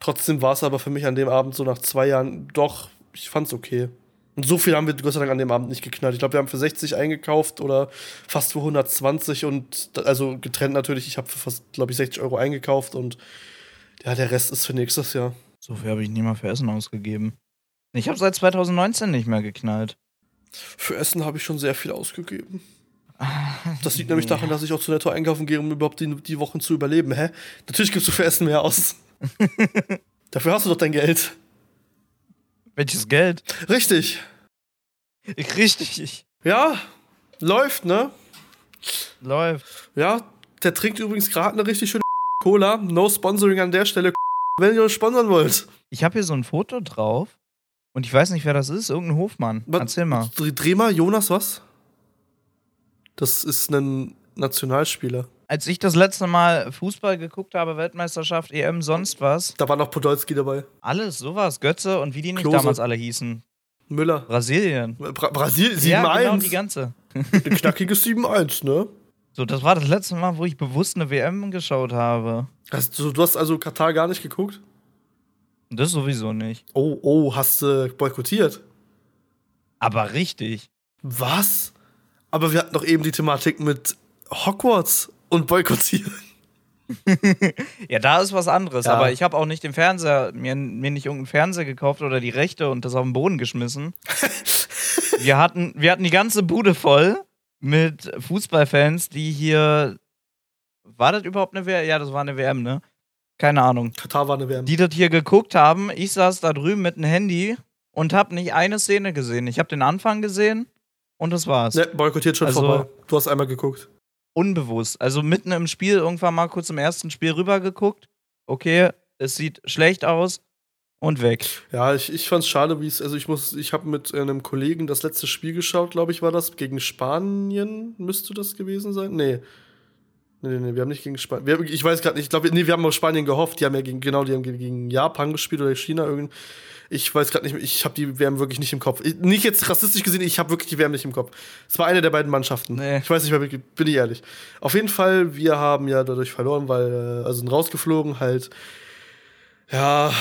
Trotzdem war es aber für mich an dem Abend so nach zwei Jahren doch, ich fand's okay. Und so viel haben wir Gott sei Dank an dem Abend nicht geknallt. Ich glaube, wir haben für 60 eingekauft oder fast für 120 und also getrennt natürlich. Ich habe für fast, glaube ich, 60 Euro eingekauft und ja, der Rest ist für nächstes Jahr. So viel habe ich nie mal für Essen ausgegeben. Ich habe seit 2019 nicht mehr geknallt. Für Essen habe ich schon sehr viel ausgegeben. <laughs> Das liegt nämlich daran, dass ich auch zu Netto einkaufen gehe, um überhaupt die, die Wochen zu überleben. Hä? Natürlich gibst du für Essen mehr aus. <laughs> Dafür hast du doch dein Geld. Welches Geld? Richtig. Richtig. Ja, läuft, ne? Läuft. Ja, der trinkt übrigens gerade eine richtig schöne Cola. No Sponsoring an der Stelle, wenn ihr uns sponsern wollt. Ich habe hier so ein Foto drauf und ich weiß nicht, wer das ist. Irgendein Hofmann. Was? Erzähl mal. Dreh mal, Jonas, was? Das ist ein Nationalspieler. Als ich das letzte Mal Fußball geguckt habe, Weltmeisterschaft, EM, sonst was. Da war noch Podolski dabei. Alles, sowas. Götze und wie die nicht Klose. damals alle hießen. Müller. Brasilien. Bra Brasilien, 7-1. Ja, genau die ganze. Ein knackiges <laughs> 7-1, ne? So, das war das letzte Mal, wo ich bewusst eine WM geschaut habe. Hast du, du hast also Katar gar nicht geguckt? Das sowieso nicht. Oh, oh, hast du boykottiert? Aber richtig. Was? Aber wir hatten doch eben die Thematik mit Hogwarts und boykottieren. <laughs> ja, da ist was anderes. Ja. Aber ich habe auch nicht den Fernseher, mir, mir nicht irgendeinen Fernseher gekauft oder die Rechte und das auf den Boden geschmissen. <laughs> wir, hatten, wir hatten die ganze Bude voll mit Fußballfans, die hier. War das überhaupt eine WM? Ja, das war eine WM, ne? Keine Ahnung. Katar war eine WM. Die das hier geguckt haben. Ich saß da drüben mit einem Handy und hab nicht eine Szene gesehen. Ich hab den Anfang gesehen und das war's. Ne, boykottiert schon also, vorbei. Du hast einmal geguckt. Unbewusst. Also mitten im Spiel irgendwann mal kurz im ersten Spiel rübergeguckt. Okay, es sieht schlecht aus und weg. Ja, ich, ich fand's schade, wie es, also ich muss, ich habe mit einem Kollegen das letzte Spiel geschaut, glaube ich, war das, gegen Spanien, müsste das gewesen sein? Nee. Nee, nee, nee wir haben nicht gegen Spanien. Ich weiß gerade nicht, ich glaube, nee, wir haben auf Spanien gehofft, die haben ja gegen, genau, die haben gegen Japan gespielt oder China irgendwie. Ich weiß gerade nicht, ich habe die WM wirklich nicht im Kopf. Ich, nicht jetzt rassistisch gesehen, ich habe wirklich die WM nicht im Kopf. Es war eine der beiden Mannschaften. Nee. Ich weiß nicht mehr, bin ich ehrlich. Auf jeden Fall, wir haben ja dadurch verloren, weil, äh, also sind rausgeflogen, halt, ja,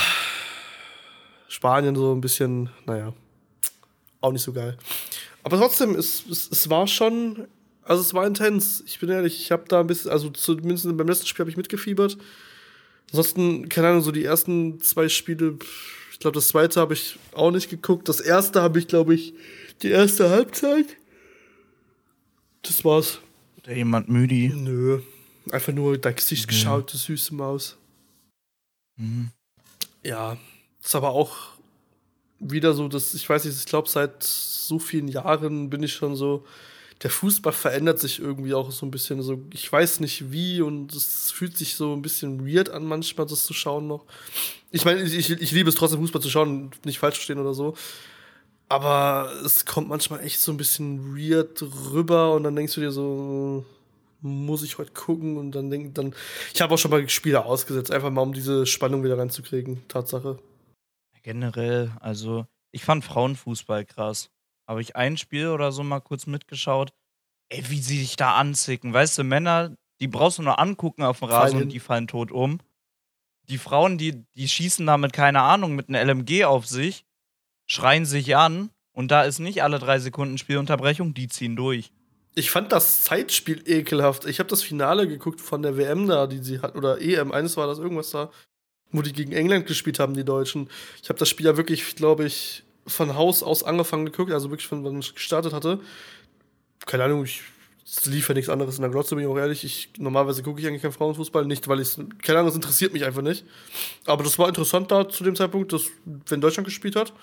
Spanien so ein bisschen, naja, auch nicht so geil. Aber trotzdem, es, es, es war schon, also es war intens. Ich bin ehrlich, ich habe da ein bisschen, also zumindest beim letzten Spiel habe ich mitgefiebert. Ansonsten, keine Ahnung, so die ersten zwei Spiele, ich glaube, das zweite habe ich auch nicht geguckt. Das erste habe ich, glaube ich, die erste Halbzeit. Das war's. Der jemand müde? Nö. Einfach nur dein Gesicht mhm. geschaut, du süße Maus. Mhm. Ja, ist aber auch wieder so, dass ich weiß nicht, ich glaube, seit so vielen Jahren bin ich schon so, der Fußball verändert sich irgendwie auch so ein bisschen so, ich weiß nicht wie und es fühlt sich so ein bisschen weird an manchmal, das zu schauen noch. Ich meine, ich, ich liebe es trotzdem Fußball zu schauen, nicht falsch verstehen oder so. Aber es kommt manchmal echt so ein bisschen weird rüber und dann denkst du dir so, muss ich heute gucken und dann denk dann, ich habe auch schon mal Spiele ausgesetzt, einfach mal um diese Spannung wieder reinzukriegen, Tatsache. Generell, also ich fand Frauenfußball krass. Habe ich ein Spiel oder so mal kurz mitgeschaut. Ey, wie sie sich da anzicken. Weißt du, Männer, die brauchst du nur angucken auf dem Rasen Fallen. und die fallen tot um. Die Frauen, die, die schießen damit, keine Ahnung, mit einem LMG auf sich, schreien sich an und da ist nicht alle drei Sekunden Spielunterbrechung, die ziehen durch. Ich fand das Zeitspiel ekelhaft. Ich habe das Finale geguckt von der WM da, die sie hat, oder EM, eines war das, irgendwas da wo die gegen England gespielt haben, die Deutschen. Ich habe das Spiel ja wirklich, glaube ich, von Haus aus angefangen geguckt, also wirklich von wann ich gestartet hatte. Keine Ahnung, ich lief ja nichts anderes in der Glotze, bin ich auch ehrlich. Ich, normalerweise gucke ich eigentlich keinen Frauenfußball, nicht, weil ich keine Ahnung, es interessiert mich einfach nicht. Aber das war interessant da zu dem Zeitpunkt, dass, wenn Deutschland gespielt hat.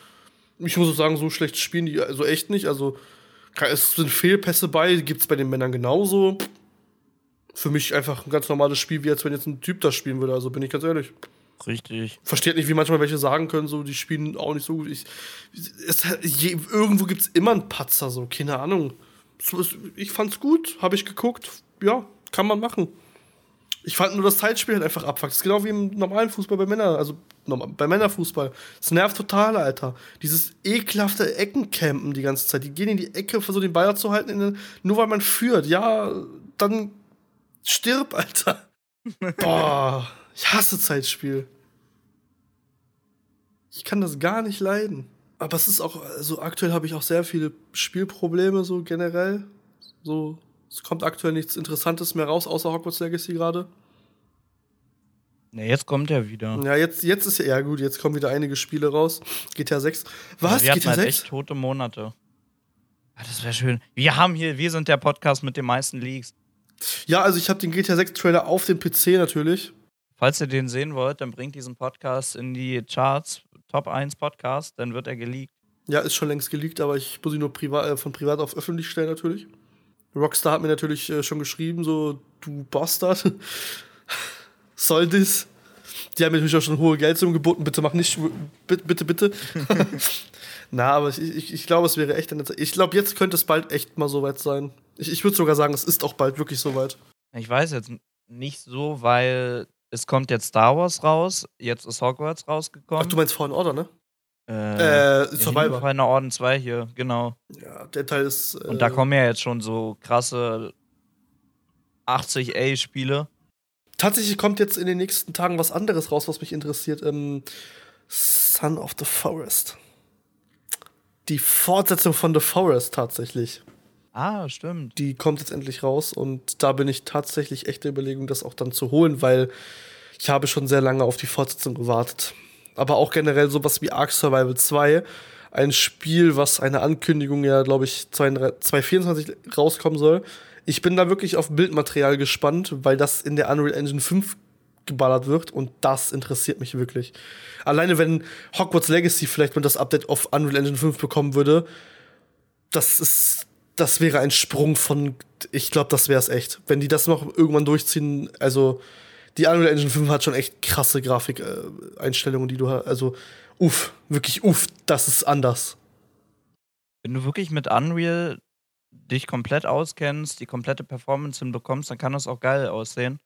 Ich muss auch sagen, so schlecht spielen die also echt nicht. Also es sind Fehlpässe bei, gibt es bei den Männern genauso. Für mich einfach ein ganz normales Spiel, wie als wenn jetzt ein Typ das spielen würde, also bin ich ganz ehrlich. Richtig. Versteht nicht, wie manchmal welche sagen können, so, die spielen auch nicht so gut. Ich, es, je, irgendwo gibt es immer einen Patzer, so, keine Ahnung. Ich fand's gut, habe ich geguckt, ja, kann man machen. Ich fand nur das Zeitspiel halt einfach abfuckt. Das ist genau wie im normalen Fußball bei Männern, also bei Männerfußball. Es nervt total, Alter. Dieses ekelhafte Eckencampen die ganze Zeit. Die gehen in die Ecke, versuchen den Ball zu halten, den, nur weil man führt. Ja, dann stirb, Alter. <laughs> Boah. Ich hasse Zeitspiel. Ich kann das gar nicht leiden. Aber es ist auch, also aktuell habe ich auch sehr viele Spielprobleme, so generell. So, es kommt aktuell nichts Interessantes mehr raus, außer Hogwarts Legacy gerade. Ne, jetzt kommt er wieder. Ja, jetzt, jetzt ist ja, ja gut, jetzt kommen wieder einige Spiele raus. GTA 6. Was? Ja, wir GTA 6? Halt echt tote Monate. Ja, ah, das wäre schön. Wir haben hier, wir sind der Podcast mit den meisten Leaks. Ja, also ich habe den GTA 6 Trailer auf dem PC natürlich. Falls ihr den sehen wollt, dann bringt diesen Podcast in die Charts, Top 1 Podcast, dann wird er geleakt. Ja, ist schon längst geleakt, aber ich muss ihn nur privat, äh, von privat auf öffentlich stellen natürlich. Rockstar hat mir natürlich äh, schon geschrieben, so, du Bastard. <laughs> Soll das? Die haben mir natürlich auch schon hohe Geldsummen geboten, bitte mach nicht, bitte, bitte, bitte. <laughs> <laughs> Na, aber ich, ich, ich glaube, es wäre echt eine Zeit. Ich glaube, jetzt könnte es bald echt mal soweit sein. Ich, ich würde sogar sagen, es ist auch bald wirklich soweit. Ich weiß jetzt nicht so, weil es kommt jetzt Star Wars raus, jetzt ist Hogwarts rausgekommen. Ach, du meinst Fallen Order, ne? Äh, äh Survivor. Fallen Orden 2 hier, genau. Ja, der Teil ist. Äh, Und da kommen ja jetzt schon so krasse 80A-Spiele. Tatsächlich kommt jetzt in den nächsten Tagen was anderes raus, was mich interessiert. Ähm, Son of the Forest. Die Fortsetzung von The Forest tatsächlich. Ah, stimmt. Die kommt jetzt endlich raus und da bin ich tatsächlich echt der Überlegung, das auch dann zu holen, weil ich habe schon sehr lange auf die Fortsetzung gewartet. Aber auch generell sowas wie Ark Survival 2, ein Spiel, was eine Ankündigung ja, glaube ich, 2024 rauskommen soll. Ich bin da wirklich auf Bildmaterial gespannt, weil das in der Unreal Engine 5 geballert wird und das interessiert mich wirklich. Alleine wenn Hogwarts Legacy vielleicht mal das Update auf Unreal Engine 5 bekommen würde, das ist das wäre ein Sprung von, ich glaube, das wäre es echt. Wenn die das noch irgendwann durchziehen, also die Unreal Engine 5 hat schon echt krasse Grafikeinstellungen, die du hast. Also, uff, wirklich uff, das ist anders. Wenn du wirklich mit Unreal dich komplett auskennst, die komplette Performance hinbekommst, dann kann das auch geil aussehen.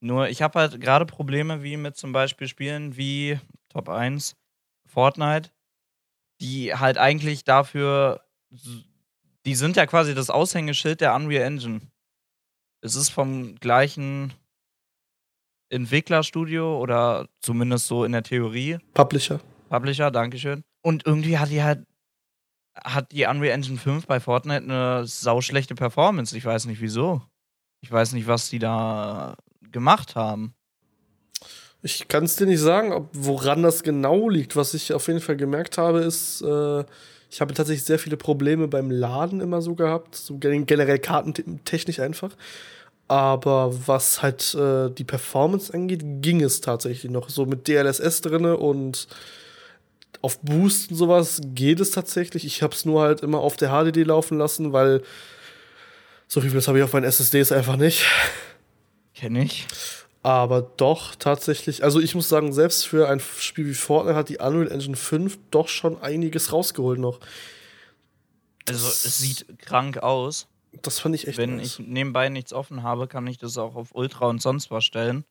Nur ich habe halt gerade Probleme wie mit zum Beispiel Spielen wie Top 1, Fortnite, die halt eigentlich dafür, die sind ja quasi das Aushängeschild der Unreal Engine. Es ist vom gleichen Entwicklerstudio oder zumindest so in der Theorie. Publisher. Publisher, Dankeschön. Und irgendwie hat die halt hat die Unreal Engine 5 bei Fortnite eine sauschlechte Performance. Ich weiß nicht wieso. Ich weiß nicht, was die da gemacht haben. Ich kann es dir nicht sagen, ob, woran das genau liegt. Was ich auf jeden Fall gemerkt habe, ist, äh, ich habe tatsächlich sehr viele Probleme beim Laden immer so gehabt. So generell kartentechnisch einfach. Aber was halt äh, die Performance angeht, ging es tatsächlich noch. So mit DLSS drinne und auf Boost und sowas geht es tatsächlich. Ich habe es nur halt immer auf der HDD laufen lassen, weil so viel das habe ich auf meinen SSDs einfach nicht. Kenne ich. Aber doch, tatsächlich, also ich muss sagen, selbst für ein Spiel wie Fortnite hat die Unreal Engine 5 doch schon einiges rausgeholt noch. Also es sieht krank aus. Das fand ich echt Wenn nice. ich nebenbei nichts offen habe, kann ich das auch auf Ultra und sonst was stellen.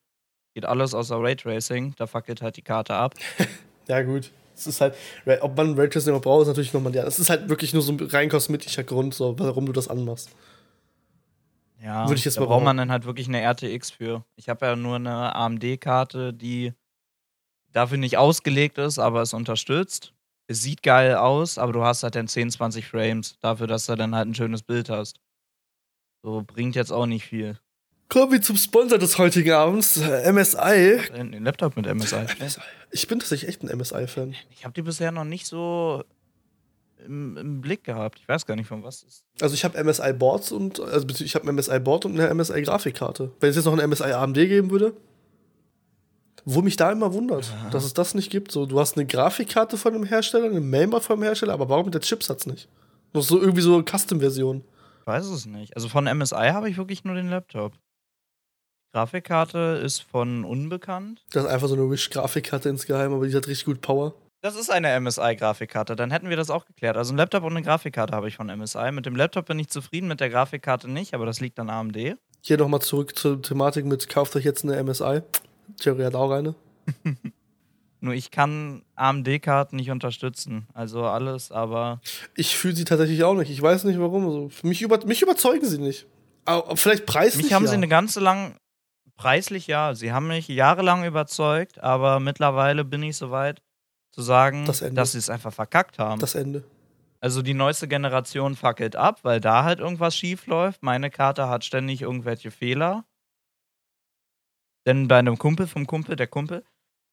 Geht alles außer Raytracing, da fackelt halt die Karte ab. <laughs> ja, gut. Es ist halt, ob man Raytracing braucht, ist natürlich nochmal der. Es ist halt wirklich nur so ein rein kosmetischer Grund, so, warum du das anmachst. Ja, Würde ich jetzt da braucht man dann halt wirklich eine RTX für. Ich habe ja nur eine AMD-Karte, die dafür nicht ausgelegt ist, aber es unterstützt. Es sieht geil aus, aber du hast halt dann 10, 20 Frames dafür, dass du dann halt ein schönes Bild hast. So bringt jetzt auch nicht viel. Kommen wir zum Sponsor des heutigen Abends, MSI. Den Laptop mit MSI. MSI. Ich bin tatsächlich echt ein MSI-Fan. Ich habe die bisher noch nicht so im, im, Blick gehabt. Ich weiß gar nicht, von was ist. Also ich habe MSI Boards und also ich habe MSI Board und eine MSI Grafikkarte. Wenn es jetzt noch eine MSI AMD geben würde, wo mich da immer wundert, ja. dass es das nicht gibt. So, du hast eine Grafikkarte von einem Hersteller, eine Mainboard von einem Hersteller, aber warum mit der Chipsatz nicht? Noch so irgendwie so eine Custom-Version. Ich weiß es nicht. Also von MSI habe ich wirklich nur den Laptop. Grafikkarte ist von unbekannt. Das ist einfach so eine Wish-Grafikkarte insgeheim, aber die hat richtig gut Power. Das ist eine MSI-Grafikkarte, dann hätten wir das auch geklärt. Also ein Laptop und eine Grafikkarte habe ich von MSI. Mit dem Laptop bin ich zufrieden, mit der Grafikkarte nicht, aber das liegt an AMD. Hier nochmal zurück zur Thematik mit kauft euch jetzt eine MSI. Jerry hat auch eine. <laughs> Nur ich kann AMD-Karten nicht unterstützen. Also alles, aber. Ich fühle sie tatsächlich auch nicht. Ich weiß nicht warum. Also mich, über, mich überzeugen sie nicht. Aber vielleicht preislich. Mich haben ja. sie eine ganze lang, Preislich ja. Sie haben mich jahrelang überzeugt, aber mittlerweile bin ich soweit zu sagen, das dass sie es einfach verkackt haben. Das Ende. Also die neueste Generation fackelt ab, weil da halt irgendwas schief läuft. Meine Karte hat ständig irgendwelche Fehler. Denn bei einem Kumpel vom Kumpel, der Kumpel,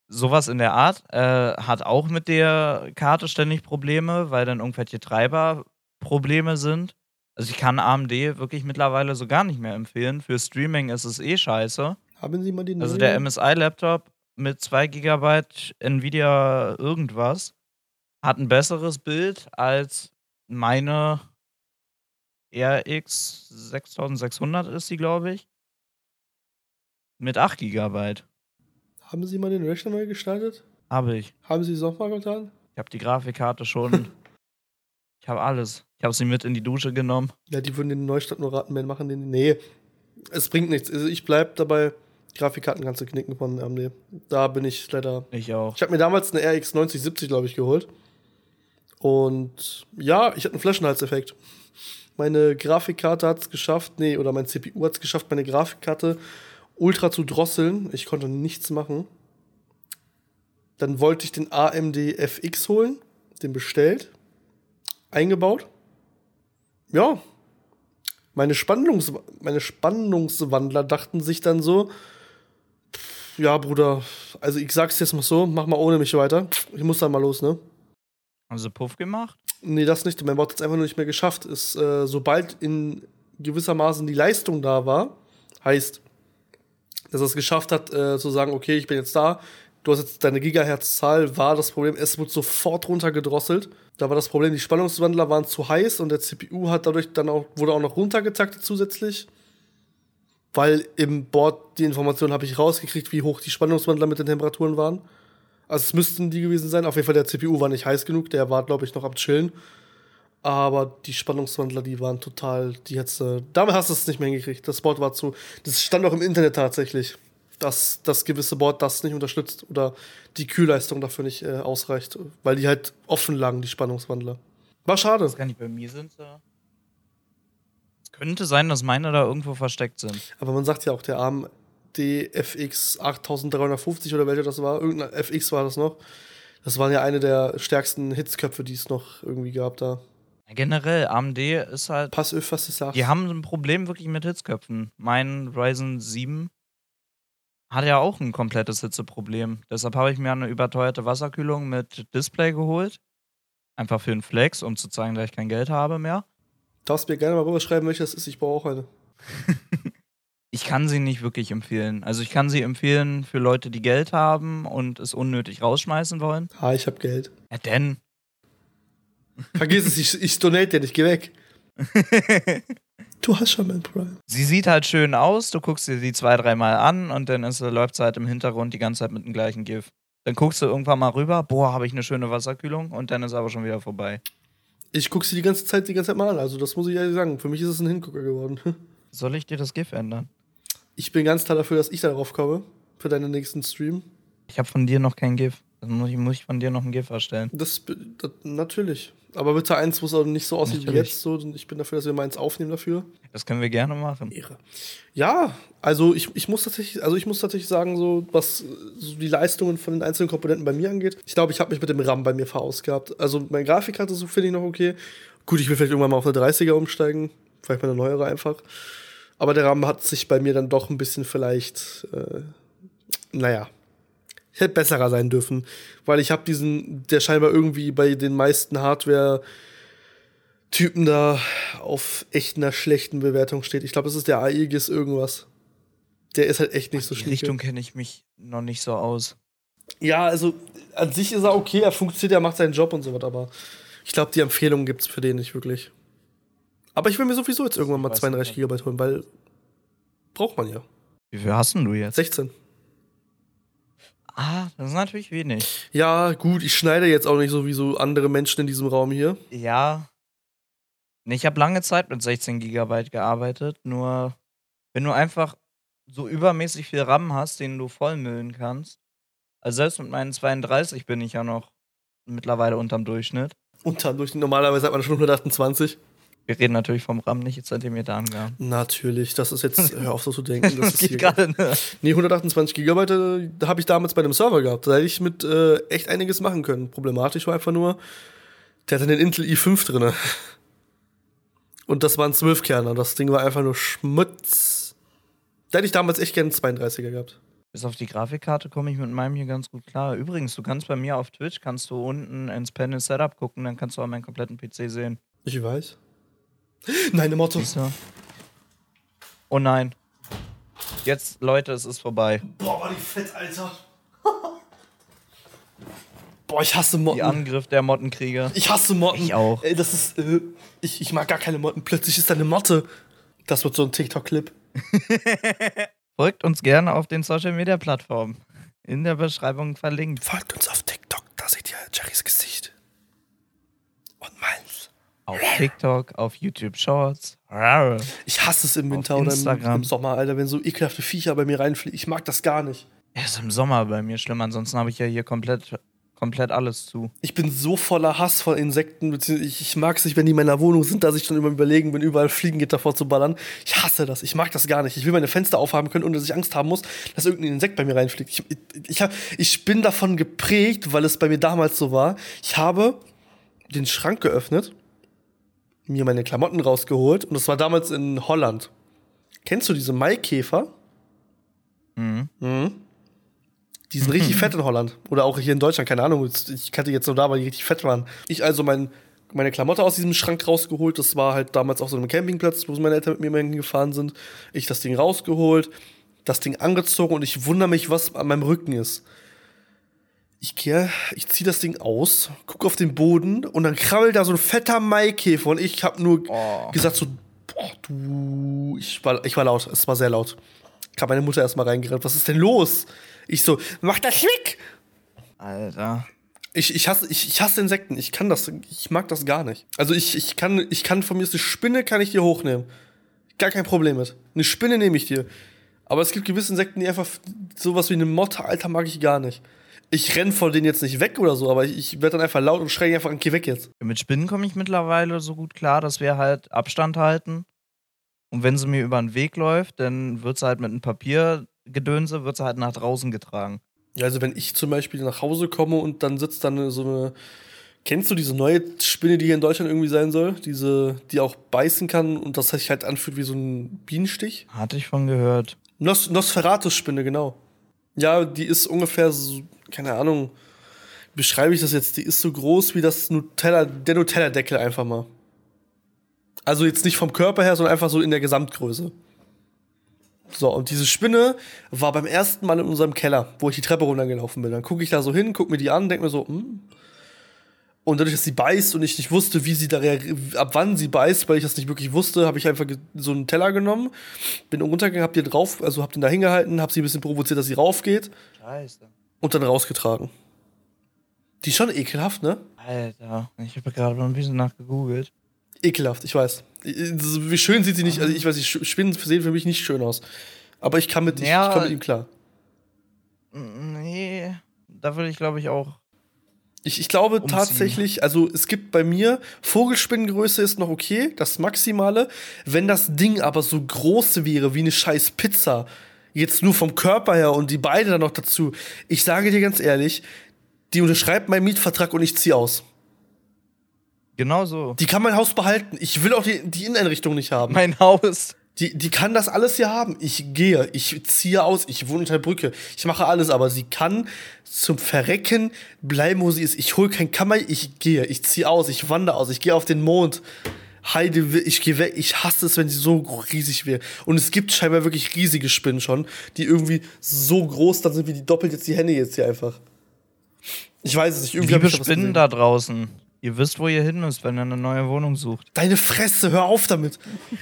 sowas in der Art, äh, hat auch mit der Karte ständig Probleme, weil dann irgendwelche Treiberprobleme sind. Also ich kann AMD wirklich mittlerweile so gar nicht mehr empfehlen. Für Streaming ist es eh scheiße. Haben Sie mal den Also der MSI-Laptop mit 2 GB Nvidia irgendwas hat ein besseres Bild als meine RX 6600 ist sie, glaube ich. Mit 8 GB. Haben Sie mal den Rechner neu gestartet? Habe ich. Haben Sie es nochmal getan? Ich habe die Grafikkarte schon <laughs> Ich habe alles. Ich habe sie mit in die Dusche genommen. Ja, die würden den Neustart nur raten, wenn machen den. Nee, es bringt nichts. Also ich bleib dabei. Grafikkarten kannst du knicken von AMD. Da bin ich leider. Ich auch. Ich habe mir damals eine RX 9070, glaube ich, geholt. Und ja, ich hatte einen Flaschenhalseffekt. Meine Grafikkarte hat es geschafft, nee, oder mein CPU hat es geschafft, meine Grafikkarte ultra zu drosseln. Ich konnte nichts machen. Dann wollte ich den AMD FX holen, den bestellt eingebaut. Ja. Meine, Spannungs meine Spannungswandler dachten sich dann so, ja, Bruder, also ich sag's jetzt mal so, mach mal ohne mich weiter. Ich muss dann mal los, ne? Haben sie Puff gemacht? Nee, das nicht. Mein Bot hat es einfach nur nicht mehr geschafft. Ist, äh, sobald in gewissermaßen die Leistung da war, heißt, dass er es geschafft hat, äh, zu sagen, okay, ich bin jetzt da, du hast jetzt deine Gigahertz-Zahl, war das Problem, es wird sofort runtergedrosselt Da war das Problem, die Spannungswandler waren zu heiß und der CPU hat dadurch dann auch, wurde auch noch runtergetaktet zusätzlich. Weil im Board die Information habe ich rausgekriegt, wie hoch die Spannungswandler mit den Temperaturen waren. Also es müssten die gewesen sein. Auf jeden Fall der CPU war nicht heiß genug, der war, glaube ich, noch am Chillen. Aber die Spannungswandler, die waren total, die hättest du, damit hast du es nicht mehr hingekriegt. Das Board war zu, das stand auch im Internet tatsächlich, dass das gewisse Board das nicht unterstützt oder die Kühlleistung dafür nicht äh, ausreicht, weil die halt offen lagen, die Spannungswandler. War schade. Das gar nicht bei mir sind so. Könnte sein, dass meine da irgendwo versteckt sind. Aber man sagt ja auch, der AMD FX 8350 oder welcher das war, irgendein FX war das noch. Das waren ja eine der stärksten Hitzköpfe, die es noch irgendwie gab da. Generell, AMD ist halt. Pass auf, was du sagst. Die haben ein Problem wirklich mit Hitzköpfen. Mein Ryzen 7 hat ja auch ein komplettes Hitzeproblem. Deshalb habe ich mir eine überteuerte Wasserkühlung mit Display geholt. Einfach für den Flex, um zu zeigen, dass ich kein Geld habe mehr. Darfst mir gerne mal rüberschreiben, welches ist. Ich brauche auch eine. <laughs> ich kann sie nicht wirklich empfehlen. Also ich kann sie empfehlen für Leute, die Geld haben und es unnötig rausschmeißen wollen. Ah, ich habe Geld. Ja, denn <laughs> Vergiss es, ich, ich donate dir nicht, geh weg. <laughs> du hast schon mein Prime. Sie sieht halt schön aus, du guckst dir die zwei, dreimal an und dann ist, läuft sie halt im Hintergrund die ganze Zeit mit dem gleichen GIF. Dann guckst du irgendwann mal rüber, boah, habe ich eine schöne Wasserkühlung und dann ist aber schon wieder vorbei. Ich gucke sie die ganze Zeit, die ganze Zeit mal an, also das muss ich ehrlich sagen. Für mich ist es ein Hingucker geworden. <laughs> Soll ich dir das GIF ändern? Ich bin ganz klar dafür, dass ich darauf komme, für deinen nächsten Stream. Ich habe von dir noch kein GIF. Dann muss ich, muss ich von dir noch ein GIF erstellen. Das, das natürlich. Aber bitte eins, wo es auch nicht so aussieht wie jetzt. So, ich bin dafür, dass wir mal eins aufnehmen dafür. Das können wir gerne machen. Ehre. Ja, also ich, ich muss tatsächlich, also ich muss tatsächlich sagen, so was so die Leistungen von den einzelnen Komponenten bei mir angeht, ich glaube, ich habe mich mit dem RAM bei mir verausgabt. Also meine Grafikkarte so finde ich noch okay. Gut, ich will vielleicht irgendwann mal auf eine 30er umsteigen, vielleicht mal eine neuere einfach. Aber der RAM hat sich bei mir dann doch ein bisschen vielleicht, äh, naja, hätte besserer sein dürfen, weil ich habe diesen, der scheinbar irgendwie bei den meisten Hardware Typen da auf echt einer schlechten Bewertung steht. Ich glaube, das ist der Aegis irgendwas. Der ist halt echt nicht so schlecht. Richtung kenne ich mich noch nicht so aus. Ja, also an sich ist er okay, er funktioniert, er macht seinen Job und so was, aber ich glaube, die Empfehlung gibt es für den nicht wirklich. Aber ich will mir sowieso jetzt irgendwann mal 32 GB holen, weil braucht man ja. Wie viel hast denn du jetzt? 16. Ah, das ist natürlich wenig. Ja, gut, ich schneide jetzt auch nicht so wie so andere Menschen in diesem Raum hier. Ja. Ich habe lange Zeit mit 16 Gigabyte gearbeitet, nur wenn du einfach so übermäßig viel RAM hast, den du vollmüllen kannst. Also selbst mit meinen 32 bin ich ja noch mittlerweile unterm Durchschnitt. Unterm Durchschnitt. Normalerweise hat man schon 128. Wir reden natürlich vom RAM, nicht Zentimeterangaben. Natürlich, das ist jetzt, <laughs> hör auf so zu denken. Das, <laughs> das geht gerade ne? Nee, 128 Gigabyte äh, habe ich damals bei einem Server gehabt. Da hätte ich mit äh, echt einiges machen können. Problematisch war einfach nur, der hatte den Intel i5 drin. <laughs> Und das waren 12 Kerner. Das Ding war einfach nur Schmutz. Da hätte ich damals echt gerne einen 32er gehabt. Bis auf die Grafikkarte komme ich mit meinem hier ganz gut klar. Übrigens, du kannst bei mir auf Twitch, kannst du unten ins Panel Setup gucken, dann kannst du auch meinen kompletten PC sehen. Ich weiß. Nein, eine Motto. Oh nein. Jetzt, Leute, es ist vorbei. Boah, war die fett, Alter. <laughs> Boah, ich hasse Motten. Die Angriff der Mottenkrieger. Ich hasse Motten. Ich auch. Ey, das ist. Äh, ich, ich mag gar keine Motten. Plötzlich ist da eine Motte. Das wird so ein TikTok-Clip. <laughs> Folgt uns gerne auf den Social Media Plattformen. In der Beschreibung verlinkt. Folgt uns auf TikTok, da seht ihr Jerrys Gesicht. Auf TikTok, auf YouTube Shorts. Ich hasse es im Winter oder im, im, Sommer, Alter, wenn so ekelhafte Viecher bei mir reinfliegen. Ich mag das gar nicht. Ja, ist im Sommer bei mir schlimm, ansonsten habe ich ja hier komplett, komplett alles zu. Ich bin so voller Hass vor Insekten, ich, ich mag es nicht, wenn die in meiner Wohnung sind, dass ich schon immer überlegen bin, überall Fliegengitter vorzuballern. Ich hasse das, ich mag das gar nicht. Ich will meine Fenster aufhaben können, ohne dass ich Angst haben muss, dass irgendein Insekt bei mir reinfliegt. Ich, ich, hab, ich bin davon geprägt, weil es bei mir damals so war. Ich habe den Schrank geöffnet mir meine Klamotten rausgeholt und das war damals in Holland. Kennst du diese Maikäfer? Mhm. mhm. Die sind richtig <laughs> fett in Holland. Oder auch hier in Deutschland, keine Ahnung. Ich kannte jetzt nur da, weil die richtig fett waren. Ich also mein, meine Klamotte aus diesem Schrank rausgeholt. Das war halt damals auf so einem Campingplatz, wo meine Eltern mit mir mal hingefahren sind. Ich das Ding rausgeholt, das Ding angezogen und ich wundere mich, was an meinem Rücken ist. Ich gehe, ich ziehe das Ding aus, gucke auf den Boden und dann krabbelt da so ein fetter Maikäfer und ich habe nur Oh. gesagt so, boah, du, ich war, ich war laut, es war sehr laut. Kam meine Mutter erstmal reingerannt, was ist denn los? Ich so, mach das weg! Alter. Ich, ich, hasse, ich, ich hasse Insekten, ich kann das, ich mag das gar nicht. Also ich, ich kann, ich kann von mir ist eine Spinne, kann ich dir hochnehmen. Gar kein Problem mit. Eine Spinne nehme ich dir. Aber es gibt gewisse Insekten, die einfach sowas wie eine Motte, Alter, mag ich gar nicht. Ich renn von denen jetzt nicht weg oder so, aber ich, ich werde dann einfach laut und schreie einfach, geh weg jetzt. Mit Spinnen komme ich mittlerweile so gut klar, dass wir halt Abstand halten. Und wenn sie mir über den Weg läuft, dann wird sie halt mit einem Papiergedönse, wird sie halt nach draußen getragen. Ja, also wenn ich zum Beispiel nach Hause komme und dann sitzt dann so eine. Kennst du diese neue Spinne, die hier in Deutschland irgendwie sein soll? Diese, die auch beißen kann und das sich halt anfühlt wie so ein Bienenstich? Hatte ich von gehört. Nos Nosferatu-Spinne, genau. Ja, die ist ungefähr so, keine Ahnung, beschreibe ich das jetzt? Die ist so groß wie das Nutella, der Nutella-Deckel einfach mal. Also jetzt nicht vom Körper her, sondern einfach so in der Gesamtgröße. So, und diese Spinne war beim ersten Mal in unserem Keller, wo ich die Treppe runtergelaufen bin. Dann gucke ich da so hin, gucke mir die an, denke mir so, hm. Und dadurch, dass sie beißt und ich nicht wusste, wie sie da ab wann sie beißt, weil ich das nicht wirklich wusste, habe ich einfach so einen Teller genommen, bin runtergegangen, hab den drauf, also hab den da hingehalten, hab sie ein bisschen provoziert, dass sie raufgeht Scheiße. Und dann rausgetragen. Die ist schon ekelhaft, ne? Alter. Ich habe gerade mal ein bisschen nachgegoogelt. Ekelhaft, ich weiß. Wie schön sieht sie nicht, also ich weiß nicht, Spinnen sehen für mich nicht schön aus. Aber ich kann mit, ich, Ja. ich komme mit ihm klar. Nee. Da würde ich, glaube ich, auch. Ich, ich glaube Umziehen. tatsächlich, also es gibt bei mir, Vogelspinnengröße ist noch okay, das Maximale. Wenn das Ding aber so groß wäre wie eine scheiß Pizza, jetzt nur vom Körper her und die Beine dann noch dazu, ich sage dir ganz ehrlich, die unterschreibt meinen Mietvertrag und ich ziehe aus. Genau so. Die kann mein Haus behalten. Ich will auch die, die Inneneinrichtung nicht haben. Mein Haus. Die, die kann das alles hier haben. Ich gehe, ich ziehe aus, ich wohne unter der Brücke, ich mache alles, aber sie kann zum Verrecken bleiben, wo sie ist. Ich hole kein Kammer, ich gehe, ich ziehe aus, ich wandere aus, ich gehe auf den Mond. Heide, ich gehe weg. Ich hasse es, wenn sie so riesig wäre. Und es gibt scheinbar wirklich riesige Spinnen schon, die irgendwie so groß dann sind wie die doppelt jetzt die Hände jetzt hier einfach. Ich weiß es nicht. Irgendwie Liebe Spinnen da draußen. Ihr wisst, wo ihr hin müsst, wenn ihr eine neue Wohnung sucht. Deine Fresse, hör auf damit.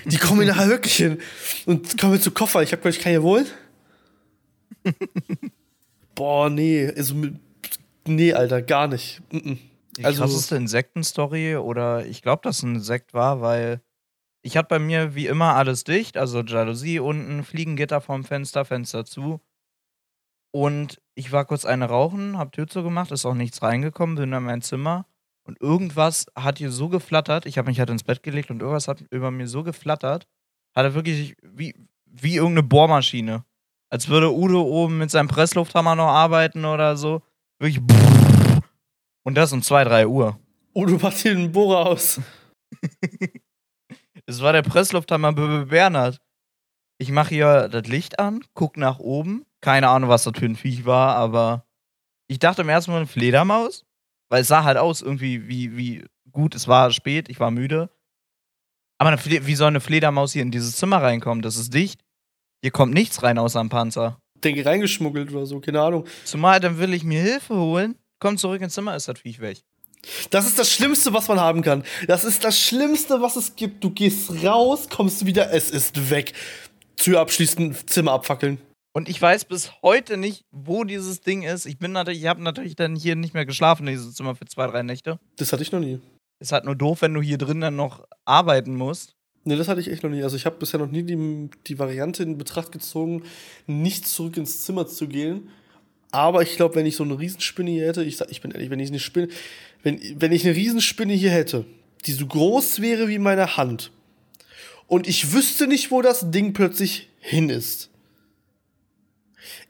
Die kommen hier nachher <laughs> wirklich hin. Und kommen wir zu Koffer. Ich hab gleich keine wohl. <laughs> Boah, nee. Also, nee, Alter, gar nicht. Mm -mm. Die Also- krasseste Insektenstory oder ich glaube, dass ein Insekt war, weil ich hatte bei mir wie immer alles dicht, also Jalousie unten, Fliegengitter vorm Fenster, Fenster zu. Und ich war kurz eine rauchen, hab Tür zugemacht, ist auch nichts reingekommen, bin in mein Zimmer und irgendwas hat hier so geflattert. Ich habe mich halt ins Bett gelegt und irgendwas hat über mir so geflattert, hatte wirklich wie, wie irgendeine Bohrmaschine. Als würde Udo oben mit seinem Presslufthammer noch arbeiten oder so. Wirklich. Und das um 2, 3 Uhr. Oh, du machst hier einen Bohrer aus. <laughs> Es war der Presslufthammer B Bernhard. Ich mache hier das Licht an, guck nach oben. Keine Ahnung, was das für ein Viech war, aber ich dachte im ersten Mal eine Fledermaus, weil es sah halt aus irgendwie wie, wie gut, es war spät, ich war müde. Aber wie soll eine Fledermaus hier in dieses Zimmer reinkommen? Das ist dicht. Hier kommt nichts rein außer ein Panzer. Denke reingeschmuggelt oder so, keine Ahnung. Zumal dann will ich mir Hilfe holen, komm zurück ins Zimmer, ist das Viech weg. Das ist das Schlimmste, was man haben kann. Das ist das Schlimmste, was es gibt. Du gehst raus, kommst wieder, es ist weg. Tür abschließen, Zimmer abfackeln. Und ich weiß bis heute nicht, wo dieses Ding ist. Ich bin natürlich, ich habe natürlich dann hier nicht mehr geschlafen in diesem Zimmer für zwei, drei Nächte. Das hatte ich noch nie. Ist halt nur doof, wenn du hier drin dann noch arbeiten musst. Nee, das hatte ich echt noch nie. Also ich habe bisher noch nie die, die Variante in Betracht gezogen, nicht zurück ins Zimmer zu gehen. Aber ich glaube, wenn ich so eine Riesenspinne hier hätte, ich sag, ich bin ehrlich, wenn ich eine Spinne, wenn, wenn ich eine Riesenspinne hier hätte, die so groß wäre wie meine Hand, und ich wüsste nicht, wo das Ding plötzlich hin ist,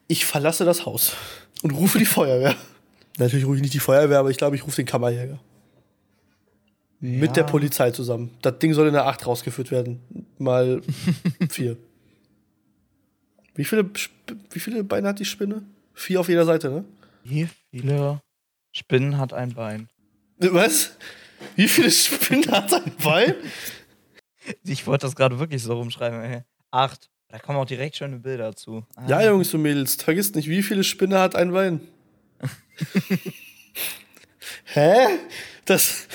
ich verlasse das Haus und rufe die Feuerwehr. <laughs> Natürlich rufe ich nicht die Feuerwehr, aber ich glaube, ich rufe den Kammerjäger. Mit der Ja. Polizei zusammen. Das Ding soll in der 8 rausgeführt werden. Mal <laughs> 4. Wie viele, wie viele Beine hat die Spinne? Vier auf jeder Seite, ne? Wie viele Spinnen hat ein Bein? Was? Wie viele Spinnen hat ein Bein? Ich wollte das gerade wirklich so rumschreiben, ey. Acht. Da kommen auch direkt schöne Bilder zu. Ah. Ja, Jungs und Mädels, vergisst nicht, wie viele Spinne hat ein Bein? <laughs> Hä? Das.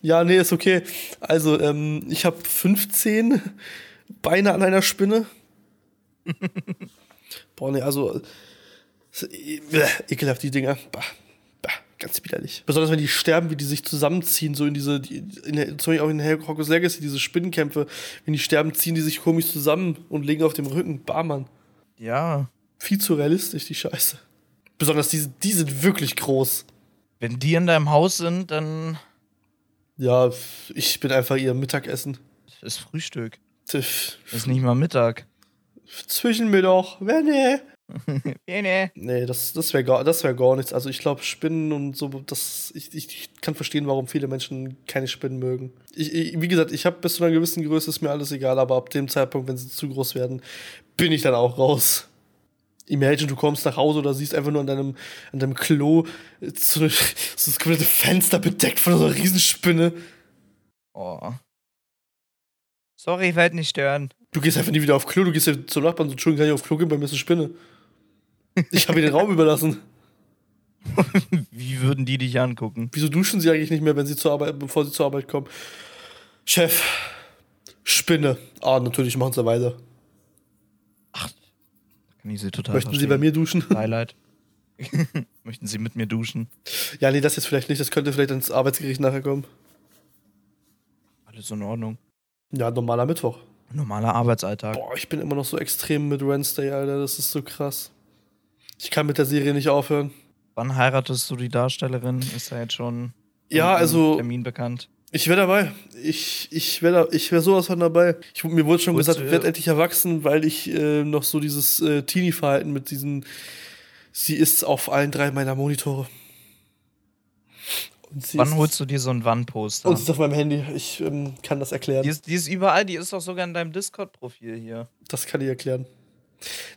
Ja, nee, ist okay. Also, ähm, ich habe 15 Beine an einer Spinne. <laughs> Boah, nee, also. Äh, ekelhaft, die Dinger. Bah, bah, ganz widerlich. Besonders wenn die sterben, wie die sich zusammenziehen, so in diese, die, in der, zum Beispiel auch in Hogwarts Legacy, diese Spinnenkämpfe. Wenn die sterben, ziehen die sich komisch zusammen und legen auf dem Rücken. Bah, Mann. Ja. Viel zu realistisch, die Scheiße. Besonders diese, die sind wirklich groß. Wenn die in deinem Haus sind, dann. Ja, ich bin einfach ihr Mittagessen. Das ist Frühstück. Das ist nicht mal Mittag. Zwischen mir doch. Wenn nee. <laughs> nee. Nee, das, das wäre gar, wär gar nichts. Also ich glaube, Spinnen und so, das, ich, ich kann verstehen, warum viele Menschen keine Spinnen mögen. Ich, ich, wie gesagt, ich habe bis zu einer gewissen Größe ist mir alles egal, aber ab dem Zeitpunkt, wenn sie zu groß werden, bin ich dann auch raus. Imagine, du kommst nach Hause oder siehst einfach nur an deinem, an deinem Klo so, eine, <laughs> so das komplette Fenster bedeckt von so einer Riesenspinne. Oh. Sorry, ich werde nicht stören. Du gehst einfach nie wieder auf Klo, du gehst ja zum Nachbarn so, Entschuldigung, kann ich auf Klo gehen, bei mir ist eine Spinne. Ich habe ihr den Raum überlassen. <laughs> Wie würden die dich angucken? Wieso duschen sie eigentlich nicht mehr, wenn sie zur Arbeit, bevor sie zur Arbeit kommen? Chef, Spinne. Ah, natürlich machen sie weiter. Kann ich sie total Möchten verstehen. Sie bei mir duschen? Highlight. <laughs> Möchten Sie mit mir duschen? Ja, nee, das jetzt vielleicht nicht. Das könnte vielleicht ins Arbeitsgericht nachher kommen. Alles in Ordnung. Ja, normaler Mittwoch. Normaler Arbeitsalltag. Boah, ich bin immer noch so extrem mit Wednesday, Alter. Das ist so krass. Ich kann mit der Serie nicht aufhören. Wann heiratest du die Darstellerin? Ist da jetzt schon ja, also Termin bekannt? Ich wäre dabei. Ich, ich wäre ich wär sowas von dabei. Ich, mir wurde schon Willst gesagt, ich werde endlich erwachsen, weil ich äh, noch so dieses äh, Teenie-Verhalten mit diesen. Sie ist auf allen drei meiner Monitore. Wann holst du dir so ein Wandposter? Und sie ist auf meinem Handy. Ich ähm, kann das erklären. Die ist, die ist überall, die ist doch sogar in deinem Discord-Profil hier. Das kann ich erklären.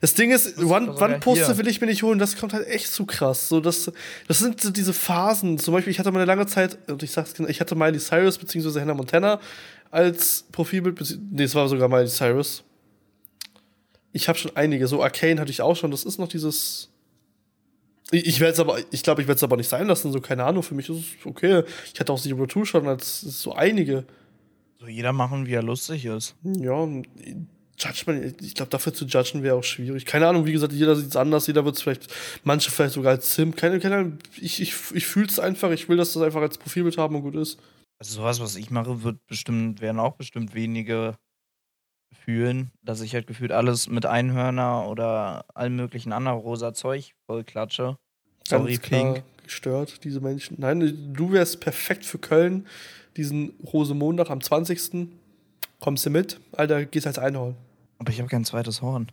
Das Ding ist, Wandposter will ich mir nicht holen, das kommt halt echt zu krass. So, das, das sind so diese Phasen. Zum Beispiel, ich hatte mal eine lange Zeit, und ich sag's genau, ich hatte Miley Cyrus bzw. Hannah Montana als Profilbild. Nee, es war sogar Miley Cyrus. Ich habe schon einige. So Arcane hatte ich auch schon. Das ist noch dieses. Ich, werde es aber, ich glaube, ich werde es aber nicht sein lassen. So, keine Ahnung, für mich ist es okay. Ich hatte auch Zero Two schon als so einige. So jeder machen, wie er lustig ist. Ja, Judgment, ich glaube, dafür zu judgen wäre auch schwierig. Keine Ahnung, wie gesagt, jeder sieht es anders, jeder wird es vielleicht, manche vielleicht sogar als Sim. Keine, keine Ahnung, ich, ich, ich fühle es einfach, ich will, dass das einfach als Profilbild haben und gut ist. Also sowas, was ich mache, wird bestimmt, werden auch bestimmt wenige fühlen, dass ich halt gefühlt alles mit Einhörner oder allem möglichen anderen rosa Zeug voll klatsche. Sorry, Pink. gestört, diese Menschen. Nein, du wärst perfekt für Köln, diesen Rosemontag am 20. Kommst du mit? Alter, gehst als Einhorn. Aber ich habe kein zweites Horn.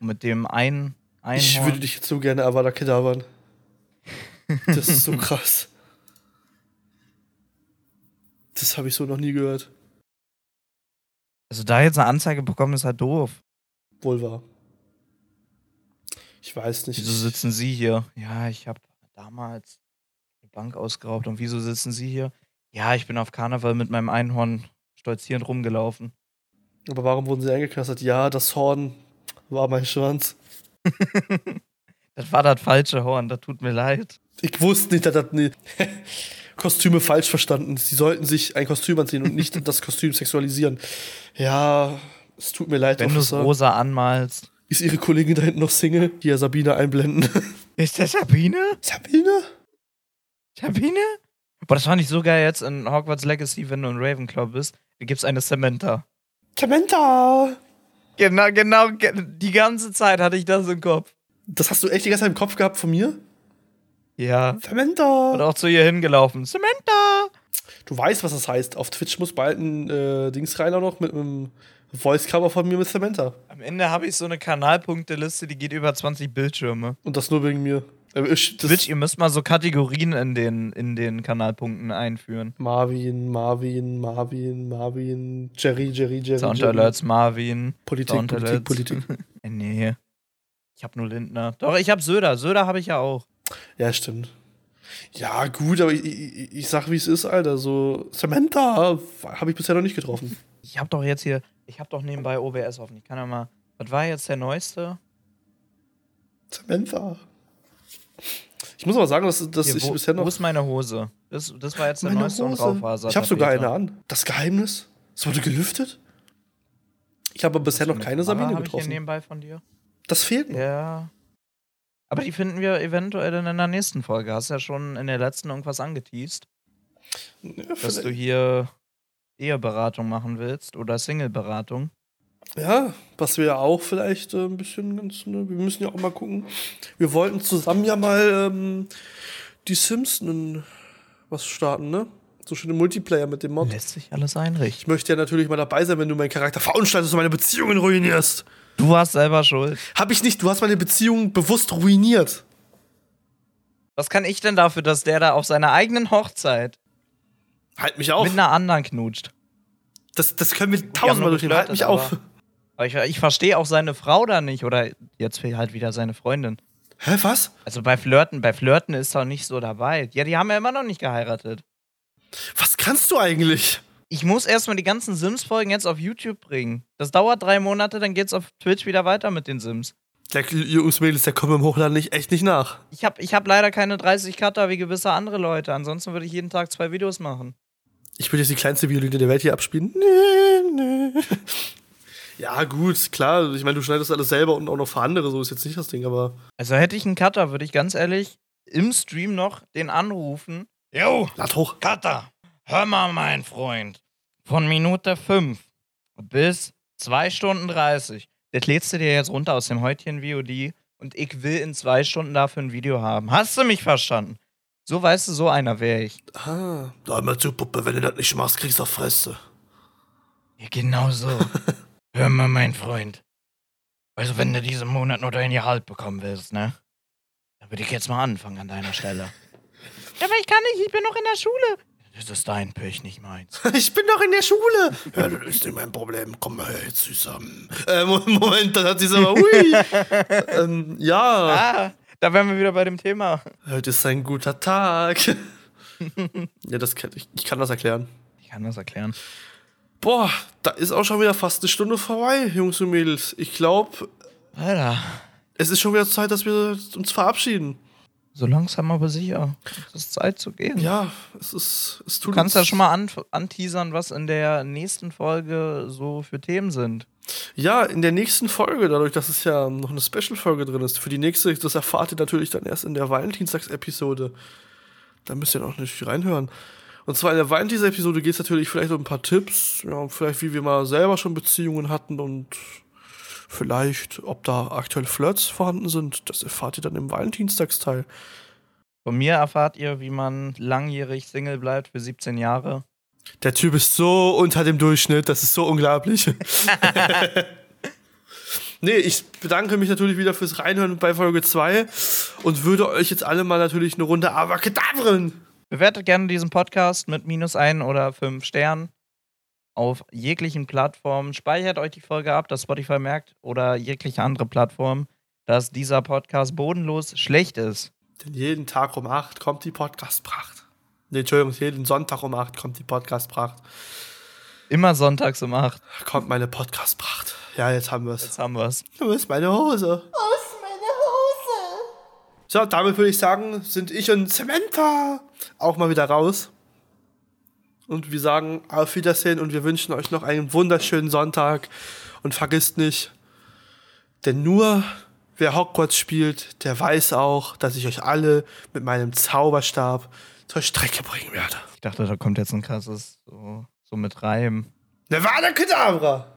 Und mit dem einen Einhorn. Ich würde dich jetzt so gerne Avada Kedavern. <laughs> Das ist so krass. Das habe ich so noch nie gehört. Also da jetzt eine Anzeige bekommen, ist halt doof. Wohl wahr. Ich weiß nicht. Wieso sitzen Sie hier? Ja, ich habe damals eine Bank ausgeraubt. Und wieso sitzen Sie hier? Ja, ich bin auf Karneval mit meinem Einhorn stolzierend rumgelaufen. Aber warum wurden sie eingeknastet? Ja, das Horn war mein Schwanz. <laughs> das war das falsche Horn, das tut mir leid. Ich wusste nicht, dass das nee. <laughs> Kostüme falsch verstanden. Sie sollten sich ein Kostüm anziehen und nicht <laughs> das Kostüm sexualisieren. Ja, es tut mir leid. Wenn du es rosa anmalst. Ist ihre Kollegin da hinten noch Single? Hier Sabine einblenden. <laughs> Ist das Sabine? Sabine? Sabine? Boah, das fand ich so geil jetzt in Hogwarts Legacy, wenn du in Ravenclaw bist. Da gibt's eine Samantha. Samantha! Genau, genau, die ganze Zeit hatte ich das im Kopf. Das hast du echt die ganze Zeit im Kopf gehabt von mir? Ja. Samantha! Und auch zu ihr hingelaufen. Samantha! Du weißt, was das heißt. Auf Twitch muss bald ein äh, Dings rein auch noch mit einem Voice-Cover von mir mit Samantha. Am Ende habe ich so eine Kanalpunkteliste, die geht über 20 Bildschirme. Und das nur wegen mir. Äh, ich, Twitch, ihr müsst mal so Kategorien in den, in den Kanalpunkten einführen. Marvin, Marvin, Marvin, Marvin, Jerry, Jerry, Jerry. Sound Alerts, Marvin. Politik, Sound Politik, Politik. <laughs> Äh, nee. Ich hab nur Lindner. Doch, ich hab Söder. Söder habe ich ja auch. Ja, stimmt. Ja, gut, aber ich, ich, ich sag, wie es ist, Alter. So, Samantha habe ich bisher noch nicht getroffen. Ich hab doch jetzt hier, ich hab doch nebenbei OBS offen. Ich kann ja mal Was war jetzt der neueste? Samantha. Ich muss aber sagen, dass, dass Hier, ich wo, bisher noch. wo ist meine Hose? Das, das war jetzt der neueste und Hose. Raufaser. Ich habe sogar eine an. Das Geheimnis? Es wurde gelüftet? Ich habe bisher noch keine Sabine Habe ich hier getroffen. nebenbei von dir? Das fehlt noch. Ja. Aber die finden wir eventuell dann in der nächsten Folge. Hast ja schon in der letzten irgendwas angeteased, Ja, dass du hier Eheberatung machen willst oder Singleberatung. ja, was wir ja auch vielleicht äh, ein bisschen ganz. Ne, wir müssen ja auch mal gucken. Wir wollten zusammen ja mal ähm, die Sims nen- was starten, ne? So schöne Multiplayer mit dem Mod. Lässt sich alles einrichten. Ich möchte ja natürlich mal dabei sein, wenn du meinen Charakter verunstaltest und meine Beziehungen ruinierst. Du warst selber schuld. Hab ich nicht, du hast meine Beziehung bewusst ruiniert. Was kann ich denn dafür, dass der da auf seiner eigenen Hochzeit Halt mich auf. mit einer anderen knutscht? Das, das können wir tausendmal durchnehmen. Halt mich auf. Aber ich, ich verstehe auch seine Frau da nicht oder jetzt halt wieder seine Freundin. Hä, was? Also bei Flirten, bei Flirten ist er nicht so dabei. Ja, die haben ja immer noch nicht geheiratet. Was kannst du eigentlich? Ich muss erstmal die ganzen Sims-Folgen jetzt auf YouTube bringen. Das dauert drei Monate, dann geht's auf Twitch wieder weiter mit den Sims. Der Jungs Mädels, der kommt im Hochladen nicht, echt nicht nach. Ich habe ich hab leider keine 30 Cutter wie gewisse andere Leute. Ansonsten würde ich jeden Tag zwei Videos machen. Ich würde jetzt die kleinste Violine der Welt hier abspielen. Nee, <laughs> nee. Ja, gut, klar. Ich meine, du schneidest alles selber und auch noch für andere, so ist jetzt nicht das Ding, aber. Also hätte ich einen Cutter, würde ich ganz ehrlich im Stream noch den anrufen. Yo, Lad hoch. Cutter, hör mal, mein Freund. Von Minute 5 bis 2 Stunden 30. Das lädst du dir jetzt runter aus dem Häutchen VOD und ich will in zwei Stunden dafür ein Video haben. Hast du mich verstanden? So weißt du, so einer wäre ich. Ah. Da mal zu, Puppe, wenn du das nicht machst, kriegst du auf Fresse. Ja, genau so. <laughs> hör mal, mein Freund. Also, wenn du diesen Monat nur dein Gehalt bekommen willst, ne? Dann würde ich jetzt mal anfangen an deiner Stelle. <laughs> Ja, aber ich kann nicht, ich bin noch in der Schule. Das ist dein Pech, nicht meins. <laughs> Ich bin doch in der Schule. Ja, das ist nicht mein Problem. Komm mal jetzt zusammen. Äh, Mo- Moment, das hat sie aber. Ui. <laughs> ähm, ja, Ah, da wären wir wieder bei dem Thema. heute ist ein guter Tag. <laughs> ja, das kann, ich, ich kann das erklären. Ich kann das erklären. Boah, da ist auch schon wieder fast eine Stunde vorbei, Jungs und Mädels. Ich glaube, Alter, es ist schon wieder Zeit, dass wir uns verabschieden. So langsam aber sicher. Es ist Zeit zu gehen. Ja, es ist. Es tut Du kannst ja schon mal an, anteasern, was in der nächsten Folge so für Themen sind. Ja, in der nächsten Folge, dadurch, dass es ja noch eine Special-Folge drin ist, für die nächste, das erfahrt ihr natürlich dann erst in der Valentinstags-Episode. Da müsst ihr noch nicht reinhören. Und zwar in der Valentinstags-Episode geht es natürlich vielleicht um ein paar Tipps, ja, vielleicht wie wir mal selber schon Beziehungen hatten und vielleicht, ob da aktuell Flirts vorhanden sind. Das erfahrt ihr dann im Valentinstagsteil. Von mir erfahrt ihr, wie man langjährig Single bleibt für 17 Jahre. Der Typ ist so unter dem Durchschnitt, das ist so unglaublich. <laughs> nee, ich bedanke mich natürlich wieder fürs Reinhören bei Folge 2 und würde euch jetzt alle mal natürlich eine Runde Avacadavren. Bewertet gerne diesen Podcast mit minus ein oder fünf Sternen auf jeglichen Plattformen. Speichert euch die Folge ab, dass Spotify merkt oder jegliche andere Plattform, dass dieser Podcast bodenlos schlecht ist. Denn jeden Tag um 8 kommt die Podcast-Pracht. Nee, Entschuldigung, jeden Sonntag um 8 kommt die Podcast-Pracht. Immer sonntags um 8. Kommt meine Podcast-Pracht. Ja, jetzt haben wir es. Jetzt haben wir's. Wo ist meine Hose? Wo ist meine Hose? So, damit würde ich sagen, sind ich und Samantha auch mal wieder raus. Und wir sagen auf Wiedersehen und wir wünschen euch noch einen wunderschönen Sonntag. Und vergisst nicht, denn nur wer Hogwarts spielt, der weiß auch, dass ich euch alle mit meinem Zauberstab zur Strecke bringen werde. Ich dachte, da kommt jetzt ein krasses, so, so mit Reim. Nevada Kedavra!